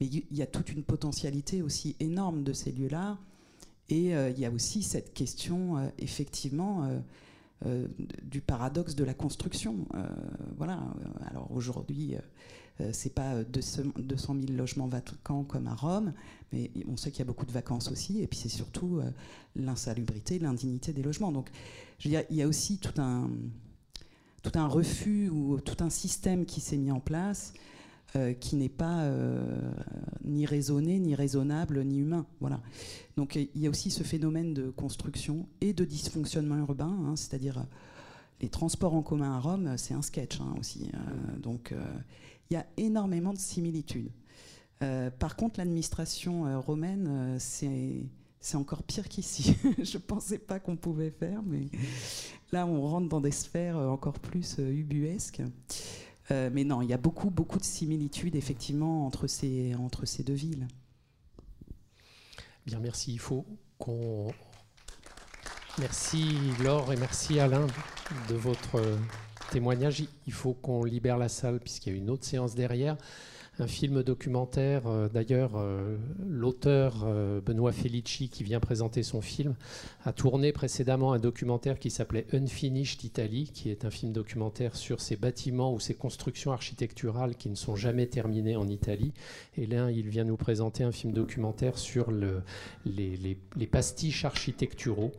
Mais il y a toute une potentialité aussi énorme de ces lieux-là et euh, il y a aussi cette question, euh, effectivement, euh, du paradoxe de la construction. voilà. Alors aujourd'hui, c'est pas 200 000 logements vacants comme à Rome, mais on sait qu'il y a beaucoup de vacances aussi. Et puis c'est surtout l'insalubrité, l'indignité des logements. Donc, il y a aussi tout un refus ou tout un système qui s'est mis en place euh, qui n'est pas euh, ni raisonné, ni raisonnable, ni humain. Voilà. Donc il y a aussi ce phénomène de construction et de dysfonctionnement urbain, hein, c'est-à-dire euh, les transports en commun à Rome, c'est un sketch hein, aussi. donc il y a énormément de similitudes. par contre, l'administration romaine, c'est c'est encore pire qu'ici. [laughs] je ne pensais pas qu'on pouvait faire, mais là, on rentre dans des sphères encore plus ubuesques. Euh, mais non, il y a beaucoup, beaucoup de similitudes effectivement entre ces, entre ces deux villes. Bien, merci. Il faut qu'on. Merci Laure et merci Alain de votre témoignage. Il faut qu'on libère la salle puisqu'il y a une autre séance derrière. Un film documentaire. Euh, d'ailleurs, euh, l'auteur euh, Benoît Felici, qui vient présenter son film, a tourné précédemment un documentaire qui s'appelait Unfinished Italy, qui est un film documentaire sur ces bâtiments ou ces constructions architecturales qui ne sont jamais terminées en Italie. Et là, il vient nous présenter un film documentaire sur le, les, les, pastiches architecturaux.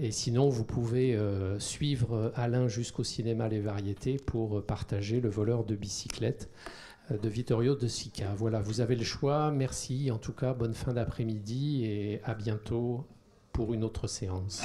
et sinon, vous pouvez suivre Alain jusqu'au cinéma Les Variétés pour partager Le voleur de bicyclette. Euh, de Vittorio de Sica. Voilà, vous avez le choix. Merci en tout cas, bonne fin d'après-midi et à bientôt pour une autre séance.